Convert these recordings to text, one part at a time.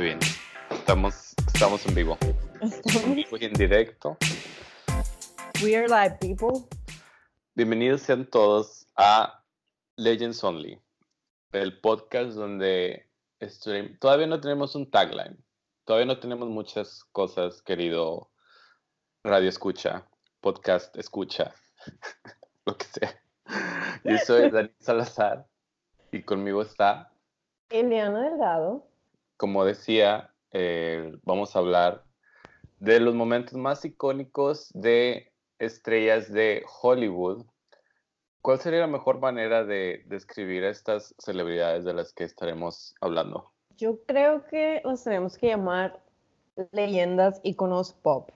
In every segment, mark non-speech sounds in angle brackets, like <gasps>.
Muy bien. Estamos, estamos en vivo. Estamos. En directo. We are live people. Bienvenidos sean todos a Legends Only, el podcast donde estoy- todavía no tenemos un tagline. Todavía no tenemos muchas cosas, querido radio escucha, podcast escucha, <laughs> lo que sea. Yo soy Dani Salazar y conmigo está Eliana Delgado. Como decía, eh, vamos a hablar de los momentos más icónicos de estrellas de Hollywood. ¿Cuál sería la mejor manera de describir a estas celebridades de las que estaremos hablando? Yo creo que los tenemos que llamar leyendas, iconos pop.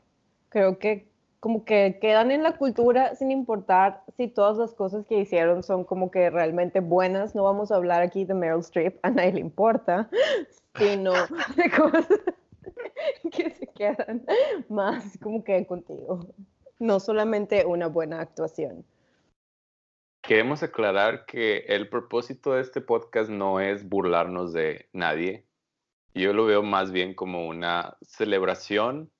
Creo que como que quedan en la cultura sin importar si todas las cosas que hicieron son como que realmente buenas. No vamos a hablar aquí de Meryl Streep, a nadie le importa, <laughs> sino de cosas <laughs> que se quedan más como que contigo. No solamente una buena actuación. Queremos aclarar que el propósito de este podcast no es burlarnos de nadie. Yo lo veo más bien como una celebración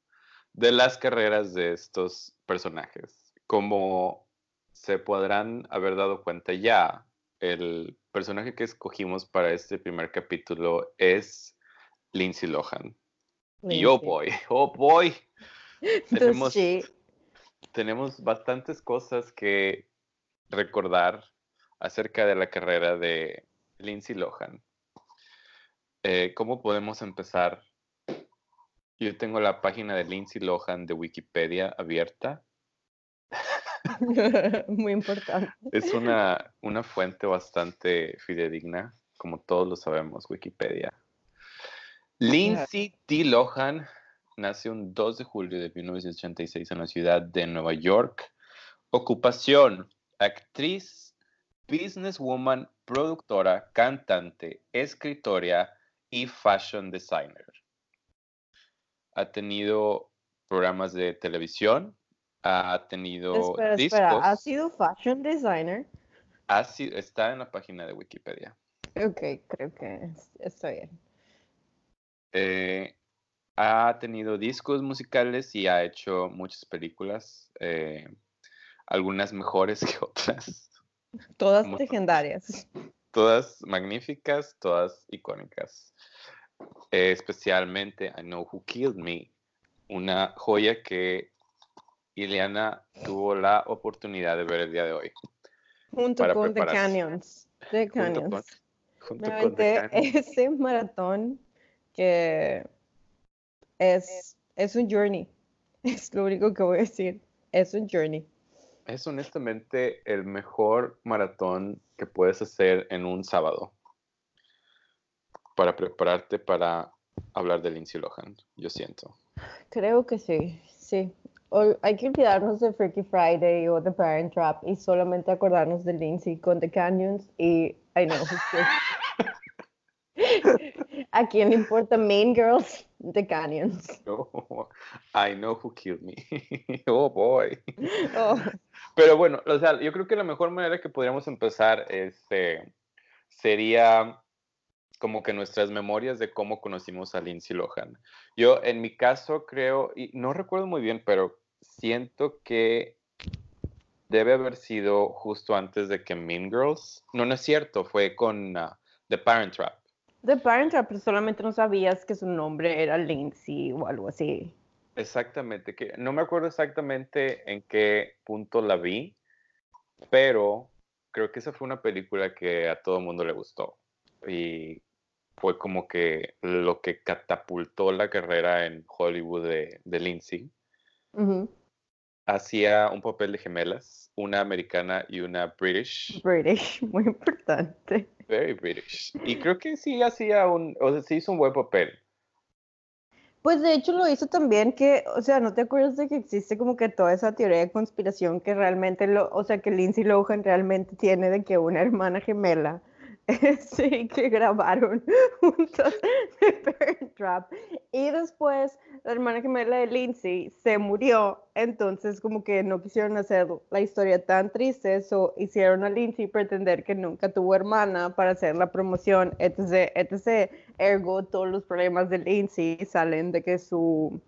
de las carreras de estos personajes. Como se podrán haber dado cuenta ya, el personaje que escogimos para este primer capítulo es Lindsay Lohan. Y oh boy, <laughs> oh boy, <laughs> tenemos- sí, tenemos bastantes cosas que recordar acerca de la carrera de Lindsay Lohan. Eh, ¿Cómo podemos empezar? Yo tengo la página de Lindsay Lohan de Wikipedia abierta. <laughs> muy importante. Es una, una fuente bastante fidedigna, como todos lo sabemos, Wikipedia. Lindsay D. Lohan nació un 2 de julio de 1986 en la ciudad de Nueva York. Ocupación, actriz, businesswoman, productora, cantante, escritora y fashion designer. Ha tenido programas de televisión, ha tenido Espera, discos. espera, ¿has sido fashion designer? Ha sido- está en la página de Wikipedia. Ok, creo que es- está bien. Eh, ha tenido discos musicales y ha hecho muchas películas, eh, algunas mejores <laughs> que otras, Todas Como- legendarias. todas magníficas, todas icónicas. Eh, especialmente I Know Who Killed Me, una joya que Ileana tuvo la oportunidad de ver el día de hoy. Junto con The. Canyons. The Junto con, Canyons. junto Me con The aventé Can- ese maratón que es, es un journey. <laughs> Es lo único que voy a decir. Es un journey. Es honestamente el mejor maratón que puedes hacer en un sábado para prepararte para hablar de Lindsay Lohan, yo siento. Creo que sí, sí. O- hay que olvidarnos de Freaky Friday o The Parent Trap y solamente acordarnos de Lindsay con The Canyons y I know who killed- ¿A quién le importa Main Girls? The Canyons. <laughs> No, I know who killed me. <laughs> oh boy. Oh, Pero bueno, o sea, yo creo que la mejor manera que podríamos empezar este, sería como que nuestras memorias de cómo conocimos a Lindsay Lohan. Yo, en mi caso, creo, y no recuerdo muy bien, pero siento que debe haber sido justo antes de que Mean Girls. No, no es cierto, fue con ah, The Parent Trap. The Parent Trap, pero solamente no sabías que su nombre era Lindsay o algo así. Exactamente, que no me acuerdo exactamente en qué punto la vi, pero creo que esa fue una película que a todo el mundo le gustó y fue como que lo que catapultó la carrera en Hollywood de, de Lindsay. Hacía un papel de gemelas, una americana y una British, British, <laughs> muy importante. very British. Y creo que sí hacía un, o sea, sí hizo un buen papel. Pues de hecho lo hizo también que, o sea, ¿no te acuerdas de que existe como que toda esa teoría de conspiración que realmente, lo, o sea, que Lindsay Lohan realmente tiene de que una hermana gemela <laughs> sí, que grabaron <laughs> juntos The Parent Trap. Y después la hermana gemela de Lindsay se murió, entonces como que no quisieron hacer la historia tan triste, eso hicieron a Lindsay pretender que nunca tuvo hermana para hacer la promoción, etc, etc. Ergo, todos los problemas de Lindsay salen de que su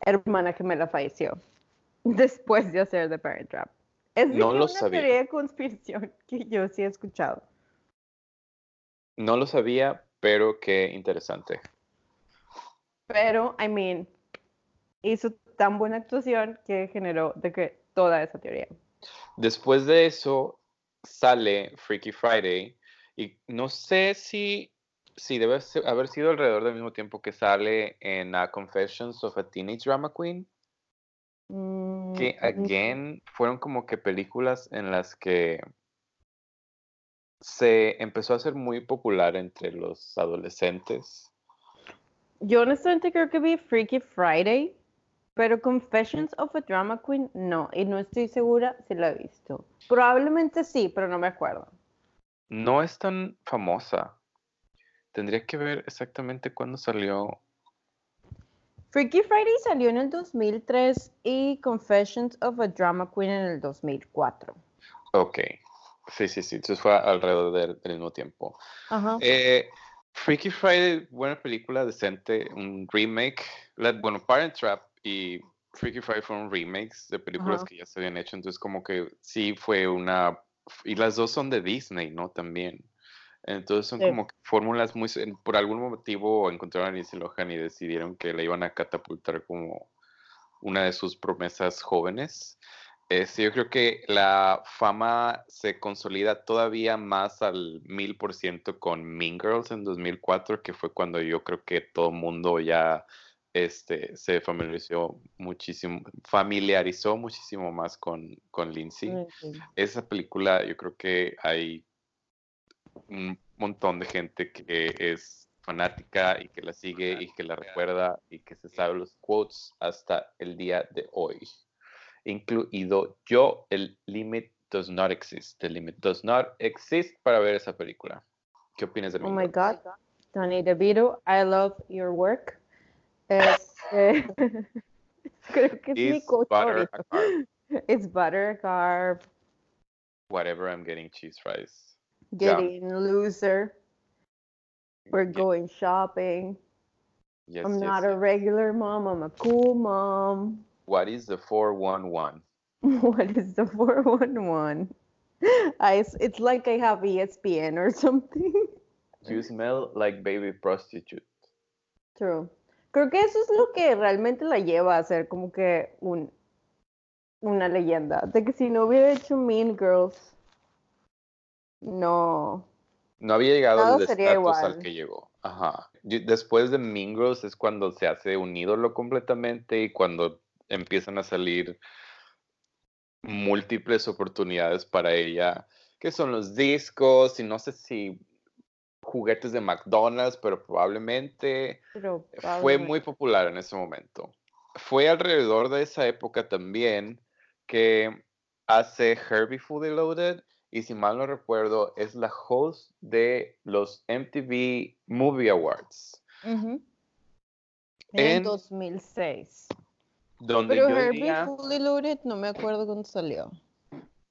hermana gemela falleció <laughs> después de hacer The Parent Trap. Es No lo una sabía. teoría de conspiración que yo sí he escuchado. No lo sabía, pero qué interesante. Pero, I mean, hizo tan buena actuación que generó de que toda esa teoría. Después de eso sale Freaky Friday y no sé si, si debe haber sido alrededor del mismo tiempo que sale en uh, Confessions of a Teenage Drama Queen, Mm, que mm, again fueron como que películas en las que se empezó a hacer muy popular entre los adolescentes. Yo honestamente creo que vi Freaky Friday, pero Confessions of a Drama Queen no, y no estoy segura si la he visto. Probablemente sí, pero no me acuerdo. No es tan famosa. Tendría que ver exactamente cuándo salió. Freaky Friday salió en el 2003 y Confessions of a Drama Queen en el 2004. Ok. Sí, sí, sí. Entonces fue alrededor del, del mismo tiempo. Ajá. Eh, Freaky Friday, buena película, decente, un remake. La- bueno, Parent Trap y Freaky Friday fueron remakes de películas Ajá. que ya se habían hecho, entonces como que sí fue una... Y las dos son de Disney, ¿no? También. Entonces son Sí. como fórmulas muy... Por algún motivo encontraron a Lindsay Lohan y decidieron que la iban a catapultar como una de sus promesas jóvenes. Este, yo creo que la fama se consolida todavía más al mil por ciento con Mean Girls en 2004, que fue cuando yo creo que todo el mundo ya este, se familiarizó muchísimo, familiarizó muchísimo más con, con Lindsay. Sí. Esa película, yo creo que hay un montón de gente que es fanática y que la sigue y que la recuerda y que se sabe los quotes hasta el día de hoy. Incluido yo, el limit does not exist. The limit does not exist para ver esa película. ¿Qué opinas de Oh Mean my God. Tony DeVito, I love your work. Este, <laughs> creo que es mi Is quote butter a carb? <laughs> It's butter, carb, Whatever, I'm getting cheese fries. getting loser. We're Ye- going shopping. yes, I'm yes, not a regular mom, I'm a cool mom. What is the 411? <laughs> What is the 411? <laughs> I, s- it's like I have ESPN or <laughs> something. You smell like baby prostitute. True. Creo que eso es lo que realmente la lleva a ser como que un, una leyenda. De que si no hubiera hecho Mean Girls, no. No había llegado al estatus al que llegó. Ajá. Después de Mean Girls es cuando se hace un ídolo completamente y cuando empiezan a salir múltiples oportunidades para ella, que son los discos y no sé si juguetes de McDonald's, pero probablemente Pero fue muy popular en ese momento. Fue alrededor de esa época también que hace Herbie Fully Loaded y si mal no recuerdo es la host de los MTV Movie Awards. En En- 2006. Donde Pero yo Herbie diría Fully Loaded no me acuerdo cuándo salió.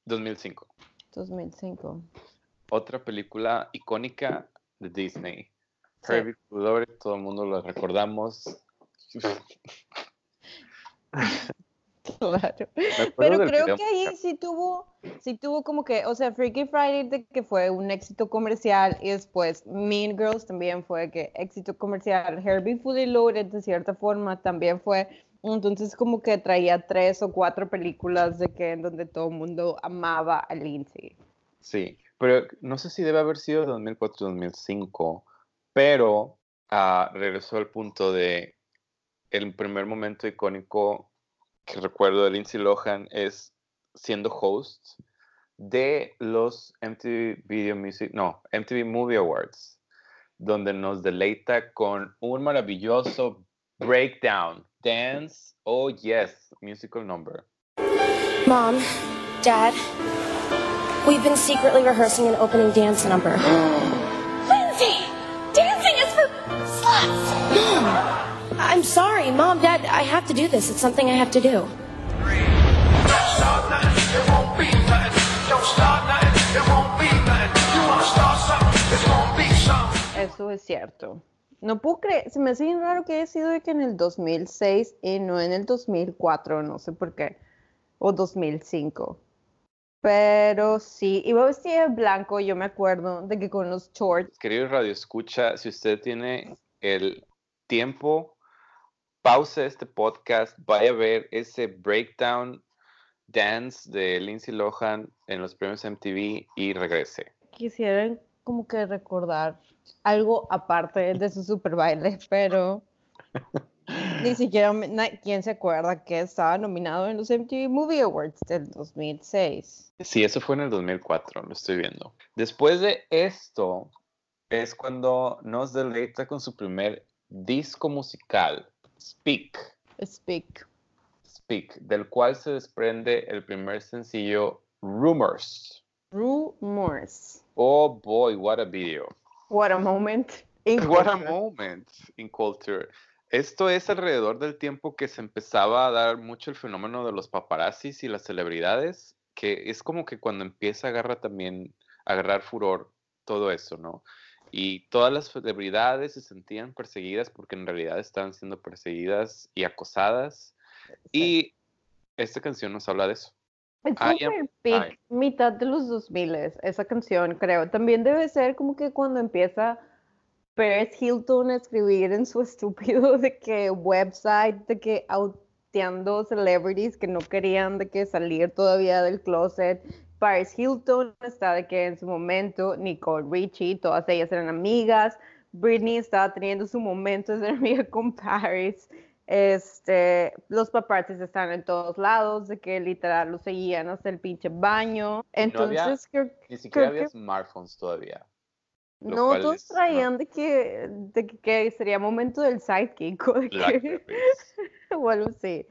2005. 2005. Otra película icónica de Disney. Sí. Herbie Fully Loaded, todo el mundo lo recordamos. <laughs> Claro. Pero creo que ahí sí tuvo, sí tuvo como que, o sea, Freaky Friday de que fue un éxito comercial y después Mean Girls también fue que éxito comercial. Herbie Fully Loaded de cierta forma también fue, entonces como que traía tres o cuatro películas de que en donde todo el mundo amaba a Lindsay. Sí, pero no sé si debe haber sido 2004-2005, pero ah, regresó al punto de el primer momento icónico que recuerdo de Lindsay Lohan es siendo host de los MTV Video Music, no, MTV Movie Awards, donde nos deleita con un maravilloso breakdown, dance, oh yes, musical number. Mom, Dad, We've been secretly rehearsing an opening dance number. <gasps> Lindsay! Dancing is for sluts! Mom! <gasps> I'm sorry, Mom, Dad, I have to do this. It's something I have to do. Eso es cierto. No puedo creer, se me hace bien raro que haya sido de que en el 2006 y no en el 2004, no sé por qué, o 2005. Pero sí, iba vestida de blanco, yo me acuerdo de que con los shorts. Querido Radio Escucha, si usted tiene el tiempo, pause este podcast, vaya a ver ese breakdown dance de Lindsay Lohan en los premios MTV y regrese. Quisieran como que recordar algo aparte de su super baile, pero ni <laughs> siquiera quién se acuerda que estaba nominado en los MTV Movie Awards del 2006. Sí, eso fue en el 2004, lo estoy viendo. Después de esto es cuando nos deleita con su primer disco musical, Speak. Speak. Speak, del cual se desprende el primer sencillo Rumors. Rumors. Oh boy, what a video. What a moment. In <laughs> what a moment in culture. Esto es alrededor del tiempo que se empezaba a dar mucho el fenómeno de los paparazzis y las celebridades, que es como que cuando empieza a agarrar también, a agarrar furor todo eso, ¿no? Y todas las celebridades se sentían perseguidas porque en realidad estaban siendo perseguidas y acosadas. Y esta canción nos habla de eso. Es super peak, mitad de los 2000 esa canción, creo. También debe ser como que cuando empieza Paris Hilton a escribir en su <laughs> estúpido de que website, de que auteando celebrities que no querían de que salir todavía del closet. Paris Hilton está de que en su momento Nicole Richie, todas ellas eran amigas. Britney estaba teniendo su momento de ser amiga <laughs> con Paris. Este, los paparazzis están en todos lados, de que literal lo seguían hasta el pinche baño. Entonces, no ni siquiera había smartphones todavía. No, todos traían de, que, de que, sería momento del sidekick <laughs> o, de que, <laughs> o algo así.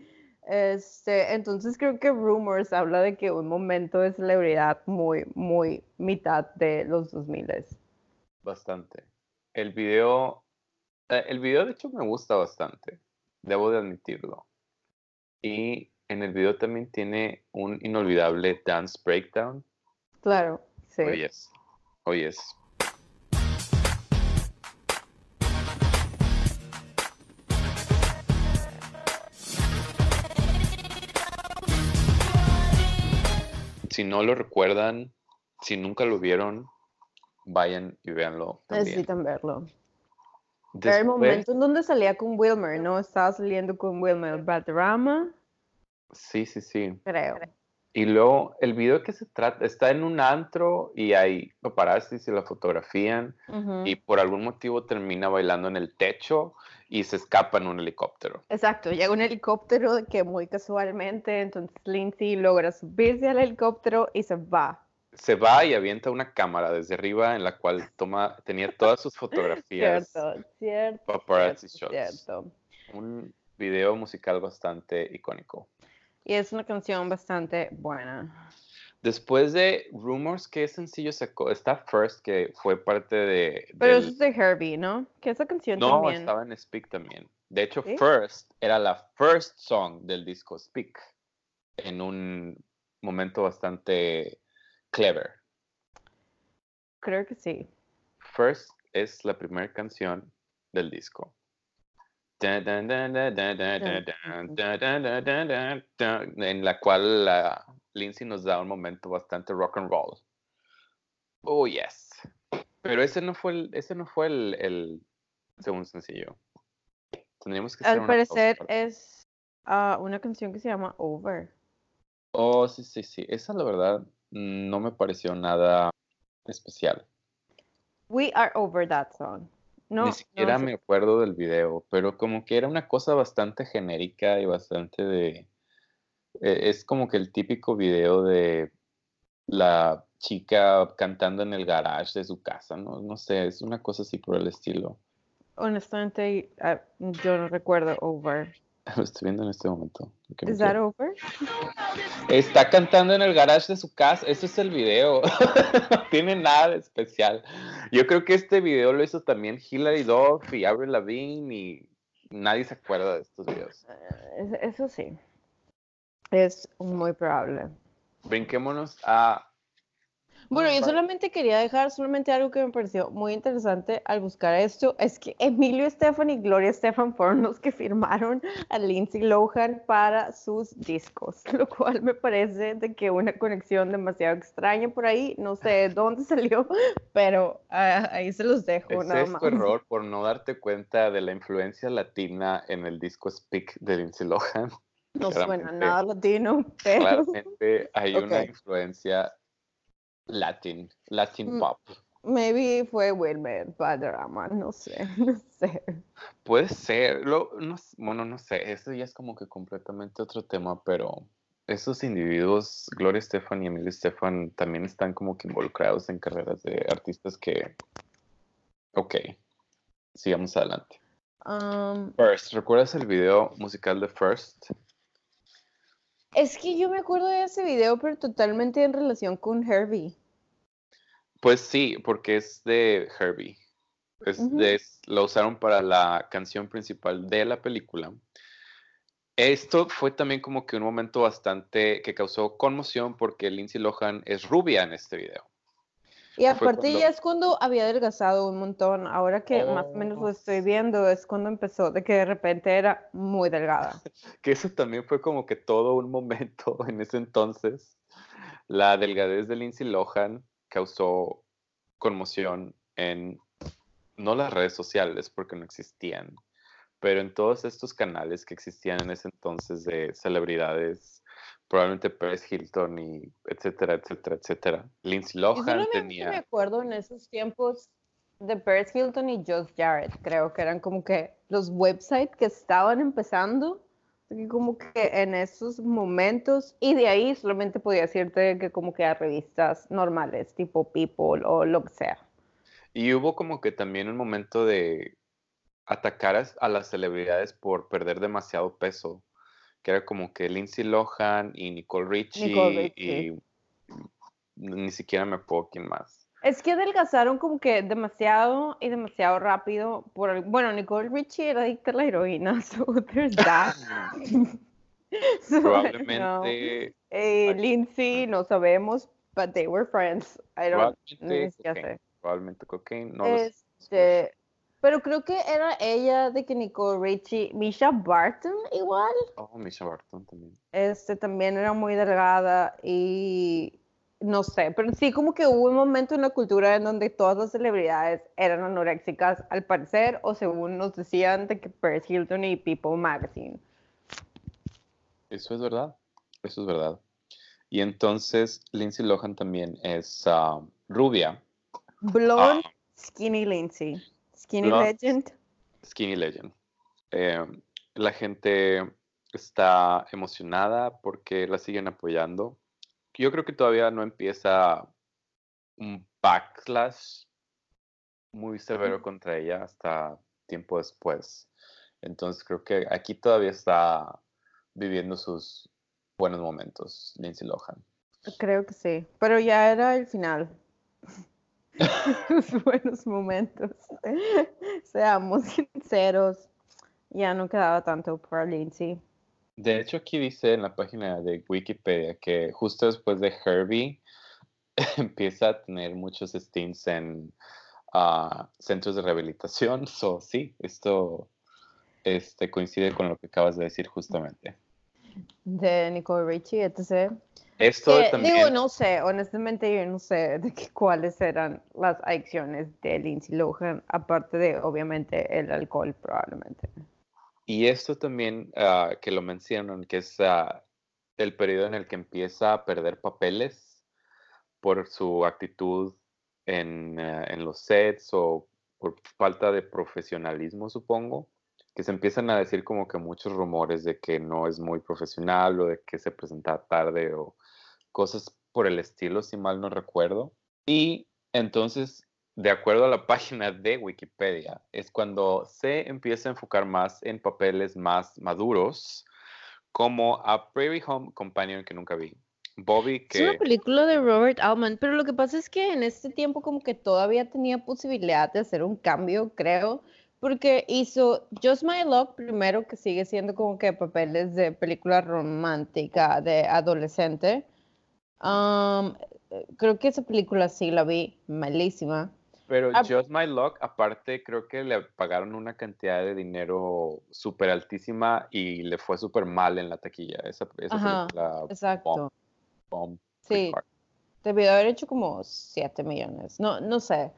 Este, entonces creo que Rumors habla de que un momento de celebridad muy, muy mitad de los 2000. Bastante. El video, eh, el video de hecho me gusta bastante debo de admitirlo. Y en el video también tiene un inolvidable dance breakdown. Claro, sí. Oye, oh, yes. Si no lo recuerdan, si nunca lo vieron, vayan y véanlo. Necesitan verlo. Era el momento en donde salía con Wilmer, ¿no? Estaba saliendo con Wilmer Drama. Sí, sí, sí. Creo. Y luego el video que se trata, está en un antro y hay paparazzis y la fotografían y por algún motivo termina bailando en el techo y se escapa en un helicóptero. Exacto, llega un helicóptero que muy casualmente, entonces Lindsay logra subirse al helicóptero y se va se va y avienta una cámara desde arriba en la cual toma, tenía todas sus <laughs> fotografías. Cierto, cierto. Paparazzi shots. Un video musical bastante icónico. Y es una canción bastante buena. Después de Rumors, ¿qué sencillo sacó? Está First, que fue parte de... Pero eso es de Herbie, ¿no? Que esa canción no, también. No, estaba en Speak también. De hecho, First era la first song del disco Speak. En un momento bastante Clever. Creo que sí. First es la primera canción del disco. En la cual la Lindsay nos da un momento bastante rock and roll. Oh, yes. Pero ese no fue el, ese no fue el, segundo sencillo. Tendríamos que Al parecer es ah, una canción que se llama Over. Oh, sí, sí, sí. Esa la verdad no me pareció nada especial. We are over that song. No, Ni siquiera me acuerdo del video, pero como que era una cosa bastante genérica y bastante de... E, es como que el típico video de la chica cantando en el garage de su casa, ¿no? No sé, es una cosa así por el estilo. Honestamente, ah, yo no recuerdo Over. <laughs> Lo estoy viendo en este momento. ¿Is that over? Está cantando en el garage de su casa. Ese es el video. no <laughs> tiene nada de especial. Yo creo que este video lo hizo también Hilary Duff y Avril Lavigne y nadie se acuerda de estos videos. Eh, Eso sí. Es muy probable. Brinquémonos a Bueno, yo solamente quería dejar solamente algo que me pareció muy interesante al buscar esto, es que Emilio Estefan y Gloria Estefan fueron los que firmaron a Lindsay Lohan para sus discos, <laughs> lo cual me parece de que una conexión demasiado extraña por ahí, no sé de dónde <laughs> salió, pero ah, ahí se los dejo Ese nada es más. tu error por no darte cuenta de la influencia latina en el disco Speak de Lindsay Lohan. No <laughs> suena claramente. nada latino, pero Claramente hay una Ok. influencia latin, latin Mm. pop. maybe fue Wilmer Valderrama, no sé, <laughs> no sé. Puede ser, lo, no, s- bueno, no sé, eso ya es como que completamente otro tema, pero esos individuos, Gloria Estefan y Emilio Estefan, también están como que involucrados en carreras de artistas que... Ok, sigamos adelante. Um, First, ¿recuerdas el video musical de First? Es que yo me acuerdo de ese video, pero totalmente en relación con Herbie. Pues sí, porque es de Herbie. Es de- lo usaron para la canción principal de la película. Esto fue también como que un momento bastante que causó conmoción porque Lindsay Lohan es rubia en este video. Y aparte cuando- ya es cuando había adelgazado un montón. Ahora que más o menos Oh, lo estoy viendo, es cuando empezó de que de repente era muy delgada. <laughs> Que eso también fue como que todo un momento <laughs> en ese entonces. La delgadez de Lindsay Lohan causó conmoción en no las redes sociales porque no existían, pero en todos estos canales que existían en ese entonces de celebridades, probablemente Paris Hilton y etcétera, etcétera, etcétera. Lindsay Yo Lohan solamente me tenía acuerdo en esos tiempos de Paris Hilton y Josh Jarrett. Creo que eran como que los websites que estaban empezando. Como que en esos momentos, y de ahí solamente podía decirte que como que a revistas normales, tipo People o lo que sea. Y hubo como que también un momento de atacar a, las celebridades por perder demasiado peso, que era como que Lindsay Lohan y Nicole Richie, Nicole Richie. y ni siquiera me acuerdo quién más. Es que adelgazaron como que demasiado y demasiado rápido. Por el- bueno, Nicole Richie era adicta a la heroína, <laughs> so there's that. <laughs> So, no. Probablemente, Eh, Lindsay, no sabemos, but they were friends. I don't probablemente, cocaine, sé. probablemente cocaine, no. Este, pero creo que era ella de que Nicole Richie, Misha Barton igual, Oh, Misha Barton también. este también era muy delgada y no sé, pero sí como que hubo un momento en la cultura en donde todas las celebridades eran anoréxicas al parecer o según nos decían de que Paris Hilton y People Magazine. Eso es verdad, eso es verdad. Y entonces Lindsay Lohan también es ah, rubia, Blonde, Skinny Lindsay, Skinny Blonde. Legend. Skinny Legend. Eh, la gente está emocionada porque la siguen apoyando. Yo creo que todavía no empieza un backlash muy severo contra ella hasta tiempo después. Entonces creo que aquí todavía está viviendo sus buenos momentos, Lindsay Lohan. Creo que sí, pero ya era el final. Sus <laughs> <laughs> buenos momentos. Seamos sinceros, ya no quedaba tanto para Lindsay. De hecho, aquí dice en la página de Wikipedia que justo después de Herbie <laughs> empieza a tener muchos stints en ah, centros de rehabilitación. <laughs> So, sí, esto este, coincide con lo que acabas de decir justamente. De Nicole Richie, etc. Esto Que, también, digo, no sé, honestamente yo no sé de qué, cuáles eran las adicciones de Lindsay Lohan, aparte de, obviamente, el alcohol probablemente. Y esto también ah, que lo mencionan, que es ah, el periodo en el que empieza a perder papeles por su actitud en, eh, en los sets o por falta de profesionalismo, supongo, que se empiezan a decir como que muchos rumores de que no es muy profesional o de que se presenta tarde o cosas por el estilo, si mal no recuerdo. Y entonces de acuerdo a la <laughs> página de Wikipedia, es cuando se empieza a enfocar más en papeles más maduros, como a Prairie Home Companion que nunca vi. Bobby Es una que película de Robert Altman, pero lo que pasa es que en este tiempo como que todavía tenía posibilidad de hacer un cambio, creo, porque hizo Just My Luck primero, que sigue siendo como que papeles de película romántica de adolescente. Eh, creo que esa película sí la vi, malísima. Pero Ah, Just My Luck, aparte, creo que le pagaron una cantidad de dinero súper altísima y le fue súper mal en la taquilla. Esa, esa Ajá, película Exacto. bomb Sí, pretty hard. debió haber hecho como 7 millones, no, no sé.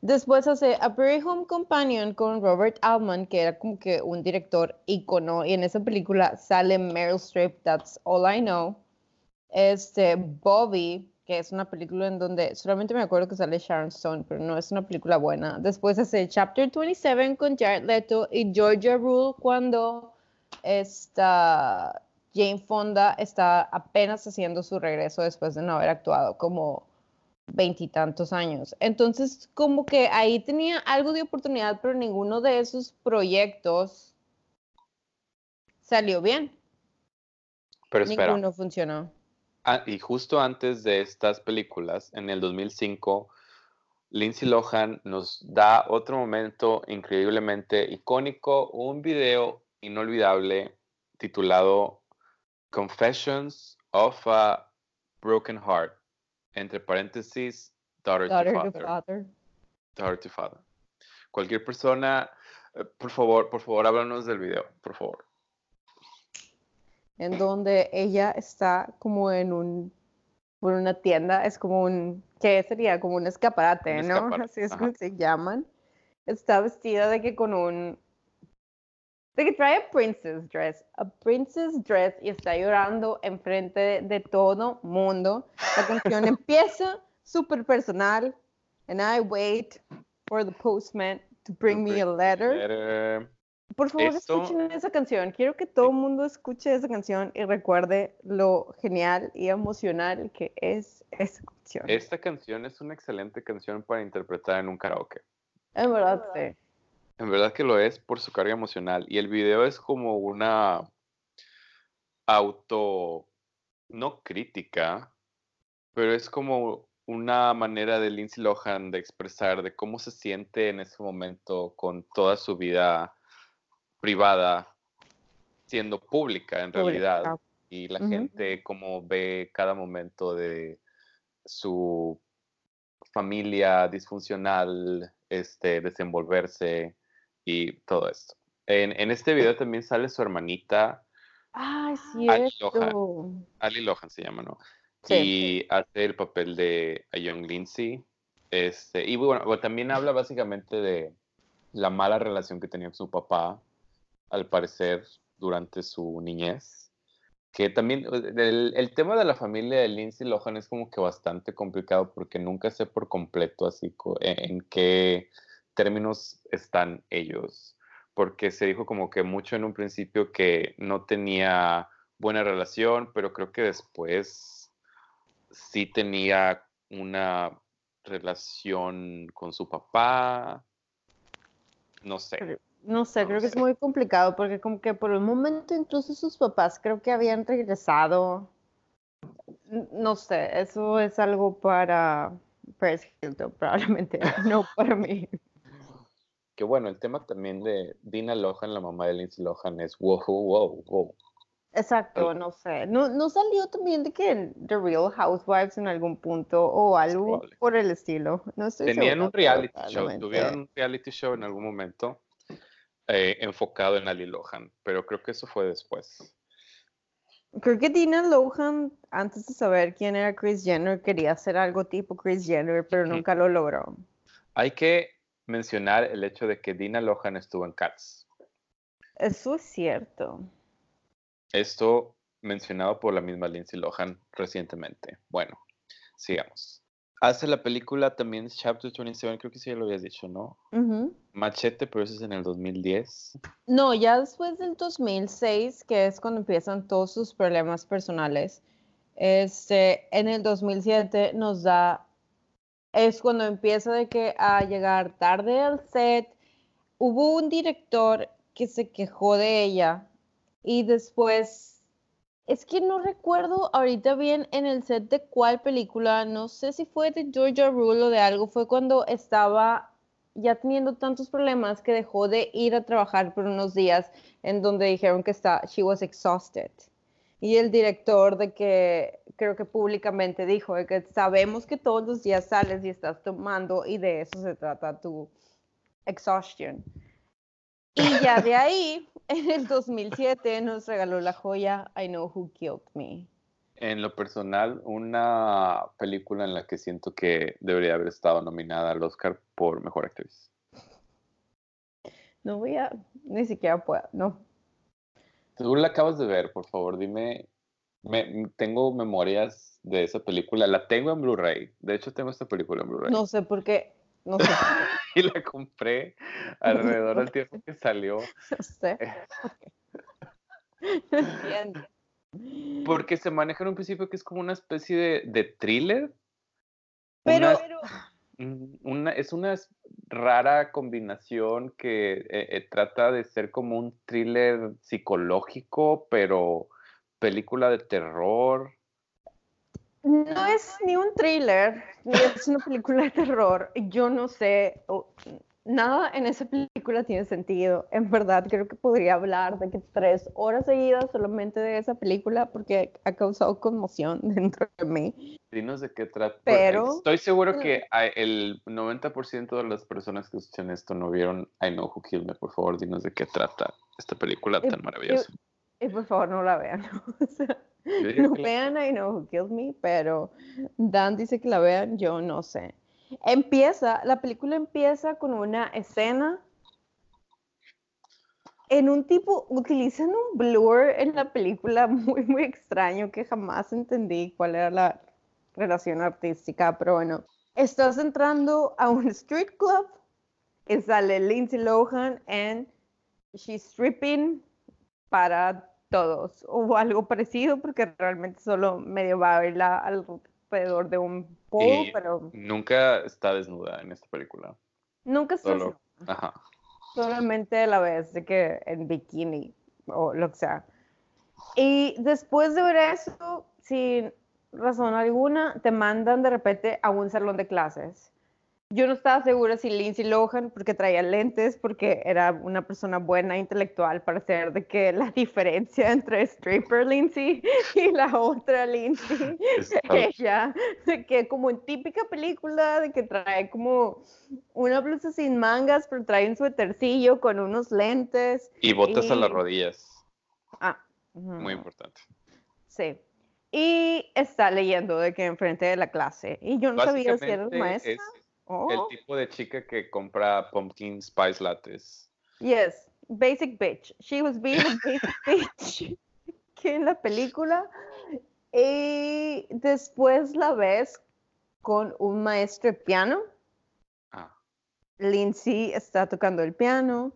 Después hace A Prairie Home Companion con Robert Altman, que era como que un director ícono, y en esa película sale Meryl Streep, That's All I Know. Este, Bobby, que es una película en donde solamente me acuerdo que sale Sharon Stone, pero no es una película buena. Después hace Chapter 27 con Jared Leto y Georgia Rule cuando esta Jane Fonda está apenas haciendo su regreso después de no haber actuado como veintitantos años. Entonces, como que ahí tenía algo de oportunidad, pero ninguno de esos proyectos salió bien. Pero espera, Ninguno funcionó. Ah, y justo antes de estas películas, en el 2005, Lindsay Lohan nos da otro momento increíblemente icónico, un video inolvidable titulado Confessions of a Broken Heart, entre paréntesis, Daughter, Daughter to to Father. Father. Daughter to Father. Cualquier persona, eh, por favor, por favor, háblanos del video, por favor. En donde ella está como en un por una tienda, es como un, ¿qué sería? Como un escaparate, Un ¿no? escaparate, Así es ajá. como se llaman. Está vestida de que con un, de que trae a princess dress, a princess dress y está llorando enfrente de, de todo mundo. La canción <laughs> empieza súper personal, and I wait for the postman to bring me a letter. Letter. Por favor, Esto- escuchen esa canción. Quiero que todo el mundo escuche esa canción y recuerde lo genial y emocional que es esa canción. Esta canción es una excelente canción para interpretar en un karaoke. En verdad, sí. En verdad que lo es por su carga emocional. Y el video es como una auto, no crítica, pero es como una manera de Lindsay Lohan de expresar de cómo se siente en ese momento con toda su vida privada siendo pública en realidad. Pública. Y la gente como ve cada momento de su familia disfuncional este, desenvolverse y todo esto. En, en este video también sale su hermanita, Ali cierto. Ali Lohan se llama, ¿no? Sí. Y hace el papel de a Young Lindsay. Este, y bueno, también habla básicamente de la mala relación que tenía con su papá, al parecer, durante su niñez. Que también, el, tema de la familia de Lindsay Lohan es como que bastante complicado porque nunca sé por completo así en, en qué términos están ellos. Porque se dijo como que mucho en un principio que no tenía buena relación, pero creo que después sí tenía una relación con su papá. No sé. No sé, No creo que es muy complicado porque como que por un momento incluso sus papás creo que habían regresado. No sé, eso es algo para Paris <laughs> Hilton, probablemente, no para mí. Que bueno, el tema también de Dina Lohan, la mamá de Lindsay Lohan, es wow, wow, wow. Exacto, no sé. ¿No, no salió también de que en The Real Housewives en algún punto o algo por el estilo? No estoy Tenían segura, un reality show, tuvieron un reality show en algún momento eh, enfocado en Ali Lohan, pero creo que eso fue después. Creo que Dina Lohan, antes de saber quién era Kris Jenner, quería hacer algo tipo Kris Jenner, pero nunca lo logró. Hay que mencionar el hecho de que Dina Lohan estuvo en Cats. Eso es cierto. Esto mencionado por la misma Lindsay Lohan recientemente. Bueno, sigamos. Hace la película también Chapter 27, creo que sí ya lo habías dicho, ¿no? Machete, pero eso es en el 2010. No, ya después del 2006, que es cuando empiezan todos sus problemas personales, este, en el 2007 nos da es cuando empieza de que a llegar tarde al set. Hubo un director que se quejó de ella y después, es que no recuerdo ahorita bien en el set de cuál película, no sé si fue de Georgia Rule o de algo, fue cuando estaba ya teniendo tantos problemas que dejó de ir a trabajar por unos días en donde dijeron que está, she was exhausted. Y el director de que creo que públicamente dijo de que sabemos que todos los días sales y estás tomando y de eso se trata tu exhaustion. Y ya de <laughs> ahí, en el 2007, nos regaló la joya I Know Who Killed Me. En lo personal, una película en la que siento que debería haber estado nominada al Oscar por Mejor Actriz. No voy a, ni siquiera puedo, no. Tú la acabas de ver, por favor, dime. Me, tengo memorias de esa película, la tengo en Blu-ray. De hecho, tengo esta película en Blu-ray. No sé por qué, no sé. <laughs> y la compré alrededor del tiempo que salió. <laughs> No sé. No <laughs> entiendo. Porque se maneja en un principio que es como una especie de, de thriller. Pero, Una- pero Mm, Una, es una rara combinación que eh, eh, trata de ser como un thriller psicológico, pero película de terror. No es ni un thriller, ni es una película de terror. Yo no sé, nada en esa película tiene sentido. En verdad, creo que podría hablar de que tres horas seguidas solamente de esa película porque ha causado conmoción <laughs> dentro de mí. Dinos de qué trata. Pero- Estoy seguro que a- el 90% de las personas que escuchan esto no vieron I Know Who Killed Me. Por favor, dinos de qué trata esta película tan maravillosa. Y por favor, no la vean. <laughs> O sea, <laughs> no que la- vean I Know Who Killed Me, pero Dan dice que la vean, yo no sé. Empieza, la película empieza con una escena en un tipo, utilizan un blur en la película <laughs> muy, muy extraño que jamás entendí cuál era la relación artística, pero bueno. Estás entrando a un street club y sale Lindsay Lohan and she's stripping para todos o algo parecido porque realmente solo medio va a verla alrededor de un pole, Y- pero Nunca está desnuda en esta película. nunca se Solo. Ajá. solamente la vez de que en bikini o lo que sea. Y después de ver eso, sin razón alguna, te mandan de repente a un salón de clases. Yo no estaba segura si Lindsay Lohan, porque traía lentes, porque era una persona buena intelectual para hacer de que la <laughs> diferencia entre stripper Lindsay y la otra Lindsay ella, de que como en típica película, de que trae como una blusa sin mangas, pero trae un suétercillo con unos lentes. Y botas a las rodillas. Ah, Muy importante. Sí. Y está leyendo de que enfrente de la clase. Y yo no sabía si era maestra. es Oh, el tipo de chica que compra pumpkin spice lattes. yes, basic bitch. She was being a basic <laughs> bitch que <laughs> en la película. Y después la ves con un maestro de piano. Ah, Lindsay está tocando el piano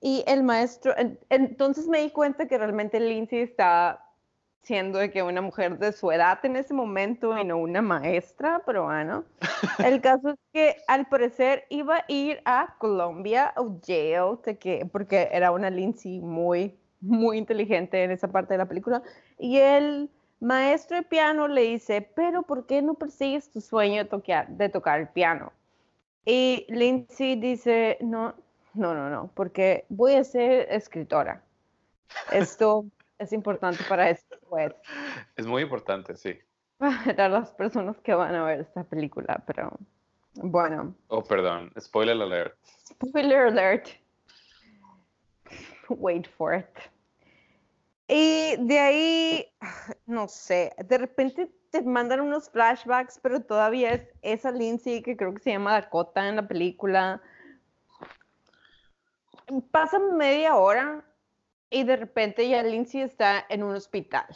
y el maestro, en- entonces me di cuenta que realmente Lindsay está siendo de que una mujer de su edad en ese momento y no una maestra, pero bueno. <laughs> El caso es que al parecer iba a ir a Colombia o Yale, de que, porque era una Lindsay muy, muy inteligente en esa parte de la película. Y el maestro de piano le dice, pero ¿por qué no persigues tu sueño de tocar, de tocar el piano? Y Lindsay dice, no, no, no, no, porque voy a ser escritora. Esto es importante para después, es muy importante, sí. <laughs> para las personas que van a ver esta película, pero bueno, Oh, perdón. Spoiler alert. spoiler alert. <laughs> Wait for it. Y de ahí, <sighs> no sé, de repente te mandan unos flashbacks, pero todavía es esa Lindsay que creo que se llama Dakota en la película. Pasa media hora y de repente ya Lindsay está en un hospital.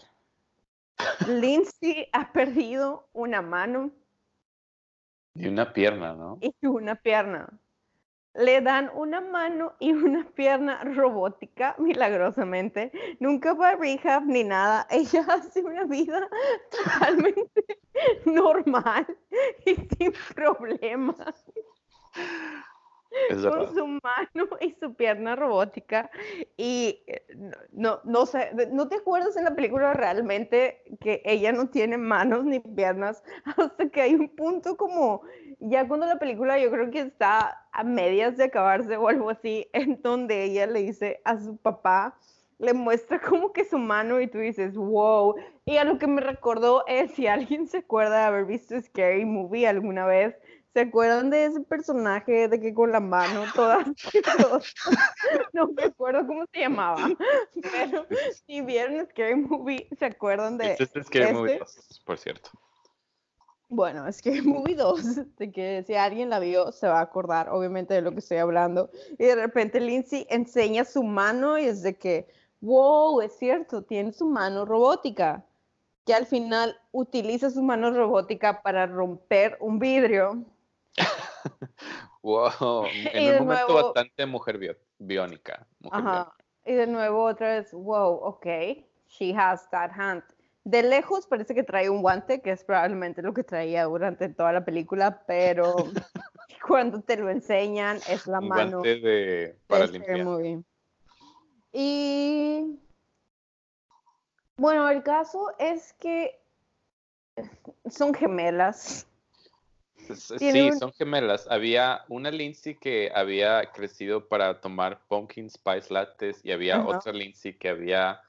Lindsay ha perdido una mano Y una pierna, ¿no? y una pierna. Le dan una mano y una pierna robótica, milagrosamente. Nunca va a rehab ni nada. <laughs> Ella hace una vida totalmente normal y sin problemas. Es con verdad. su mano y su pierna robótica. Y eh, no, no, no sé, ¿no te acuerdas en la película realmente que ella no tiene manos ni piernas? <laughs> Hasta que hay un punto como, ya cuando la película yo creo que está a medias de acabarse o algo así, <laughs> en donde ella le dice a su papá, le muestra como que su mano y tú dices, wow. Y a lo que me recordó es, si alguien se acuerda de haber visto Scary Movie alguna vez, ¿Se acuerdan de ese personaje de que con la mano <laughs> toda asquerosa? <laughs> No me acuerdo cómo se llamaba, <laughs> pero si vieron Scary Movie, ¿se acuerdan de Este es Scary Movie este? 2, por cierto. Bueno, Scary Movie 2, de que si alguien la vio se va a acordar obviamente de lo que estoy hablando. Y de repente Lindsay enseña su mano y es de que, wow, es cierto, tiene su mano robótica. Que al final utiliza su mano robótica para romper un vidrio. <laughs> Wow, en un momento nuevo- bastante mujer bio- biónica. mujer Ajá. Y de nuevo otra vez, wow, ok, she has that hand. De lejos parece que trae un guante, que es probablemente lo que traía durante toda la película, pero <laughs> cuando te lo enseñan es la un mano guante de, para de limpiar. Movie. Y bueno, el caso es que son gemelas. Sí, un- son gemelas. Había una Lindsay que había crecido para tomar pumpkin spice lattes y había otra Lindsay que había Ha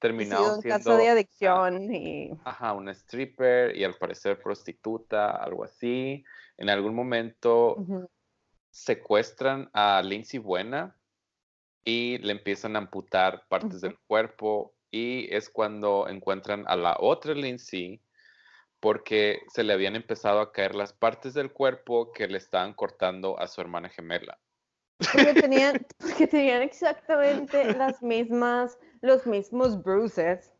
terminado un siendo caso de adicción y ajá, una stripper y al parecer prostituta, algo así. En algún momento secuestran a Lindsay Buena y le empiezan a amputar partes del cuerpo y es cuando encuentran a la otra Lindsay porque se le habían empezado a caer las partes del cuerpo que le estaban cortando a su hermana gemela. porque tenían, <laughs> porque tenían exactamente las mismas, los mismos bruises.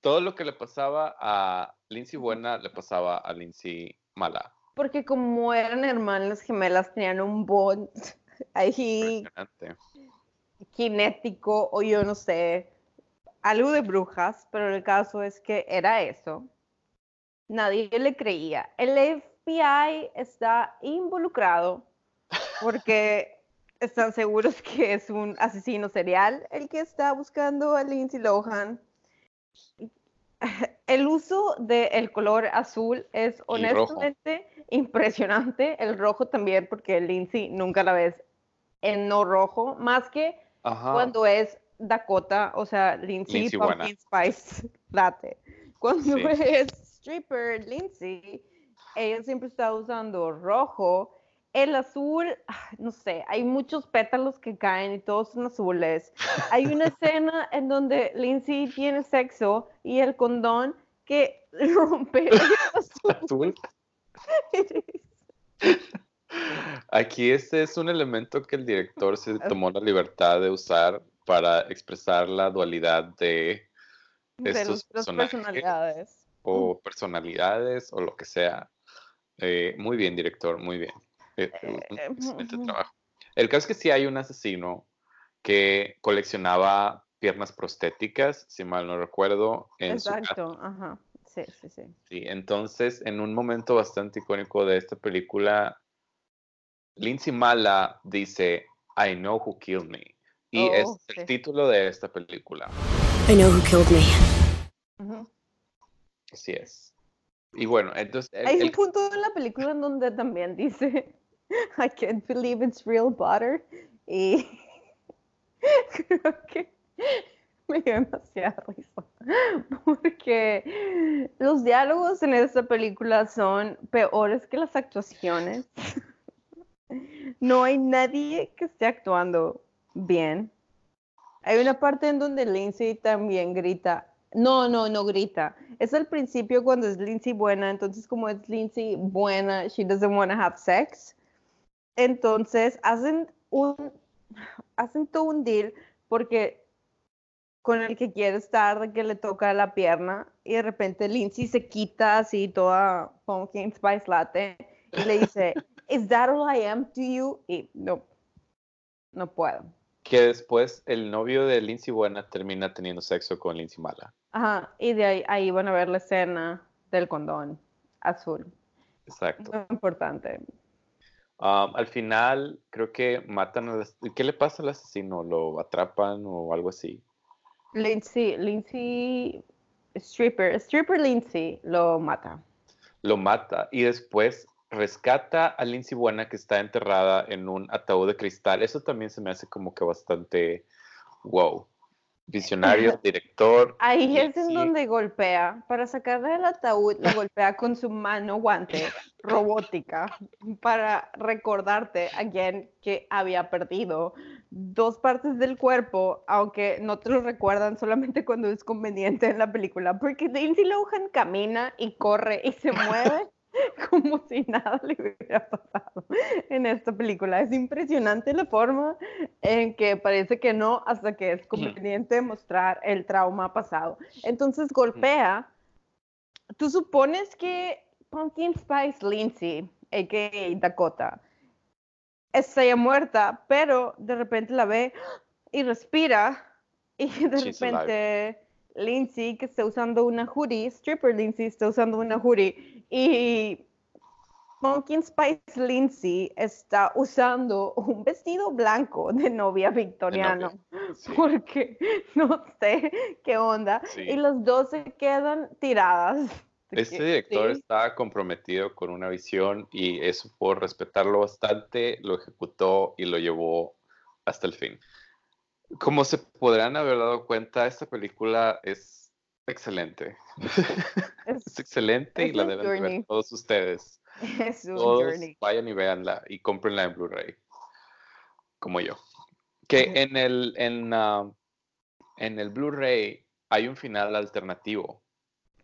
Todo lo que le pasaba a Lindsay Buena le pasaba a Lindsay Mala. Porque como eran hermanas gemelas, tenían un bond ahí cinético o yo no sé, algo de brujas, pero el caso es que era eso. Nadie le creía. El FBI está involucrado porque <laughs> están seguros que es un asesino serial el que está buscando a Lindsay Lohan. El uso del color azul es honestamente impresionante. El rojo también, porque Lindsay nunca la ves en no rojo, más que Ajá. cuando es Dakota, o sea, Lindsay, Lindsay buena. Pumpkin Spice <laughs> Latte. Cuando Sí. es <laughs> stripper Lindsay, ella siempre está usando rojo. El azul, ah, no sé, hay muchos pétalos que caen y todos son azules. Hay una <laughs> escena en donde Lindsay tiene sexo y el condón que rompe azul. Azul. Aquí este es un elemento que el director se tomó la libertad de usar para expresar la dualidad de de Estos personajes. personalidades. o personalidades o lo que sea. Eh, muy bien, director, muy bien. Eh, un Eh, excelente trabajo. El caso es que sí hay un asesino que coleccionaba piernas prostéticas, si mal no recuerdo, en. Exacto, ajá. Sí, sí, sí. Sí, entonces, en un momento bastante icónico de esta película, Lindsay Mala dice, I know who killed me. Y es Oh, el título de esta película. I know who killed me. Así es. Y bueno, entonces... el- Hay el- un punto en la película en donde también dice <laughs> I can't believe it's real butter y <laughs> creo que me dio demasiada risa porque los diálogos en esta película son peores que las actuaciones. <laughs> No hay nadie que esté actuando bien. Hay una parte en donde Lindsay también grita. No, no, no grita. Es al principio cuando es Lindsay buena, entonces como es Lindsay buena, she doesn't want to have sex. Entonces hacen un hacen todo un deal porque con el que quiere estar, que le toca la pierna y de repente Lindsay se quita así toda pumpkin spice latte y le dice, "Is that all I am to you?" Y no, no puedo. Que después el novio de Lindsay Buena termina teniendo sexo con Lindsay Mala. Ajá, y de ahí, ahí van a ver la escena del condón azul. Exacto. Muy importante. Um, al final, creo que matan al... ¿Qué le pasa al asesino? ¿Lo atrapan o algo así? Lindsay, Lindsay, stripper, stripper Lindsay lo mata. Lo mata y después rescata a Lindsay Buena que está enterrada en un ataúd de cristal. Eso también se me hace como que bastante wow. Visionario, <laughs> director. Ahí es en donde golpea. Para sacarle del ataúd, lo golpea con su mano guante robótica para recordarte again que había perdido dos partes del cuerpo, aunque no te lo recuerdan solamente cuando es conveniente en la película, porque Lindsay Lohan camina y corre y se <laughs> mueve <laughs> como si nada le hubiera pasado en esta película. Es impresionante la forma en que parece que no hasta que es conveniente mostrar el trauma pasado. Entonces golpea. Tú supones que Pumpkin Spice Lindsay, a.k.a. Dakota, está ya muerta, pero de repente la ve y respira y de She's repente Lindsay, que está usando una hoodie, stripper Lindsay está usando una hoodie y Pumpkin Spice Lindsay está usando un vestido blanco de novia victoriano Sí. <laughs> porque no sé qué onda Sí. y los dos se quedan tiradas. Este director sí, estaba comprometido con una visión y eso por respetarlo bastante, lo ejecutó y lo llevó hasta el fin. Como se podrán haber dado cuenta, esta película es excelente. <laughs> es, Es excelente y la deben de ver todos ustedes. <laughs> es un Todos journey. vayan y véanla y cómprenla en Blu-ray. Como yo. Que en el, en, ah, en el Blu-ray hay un final alternativo.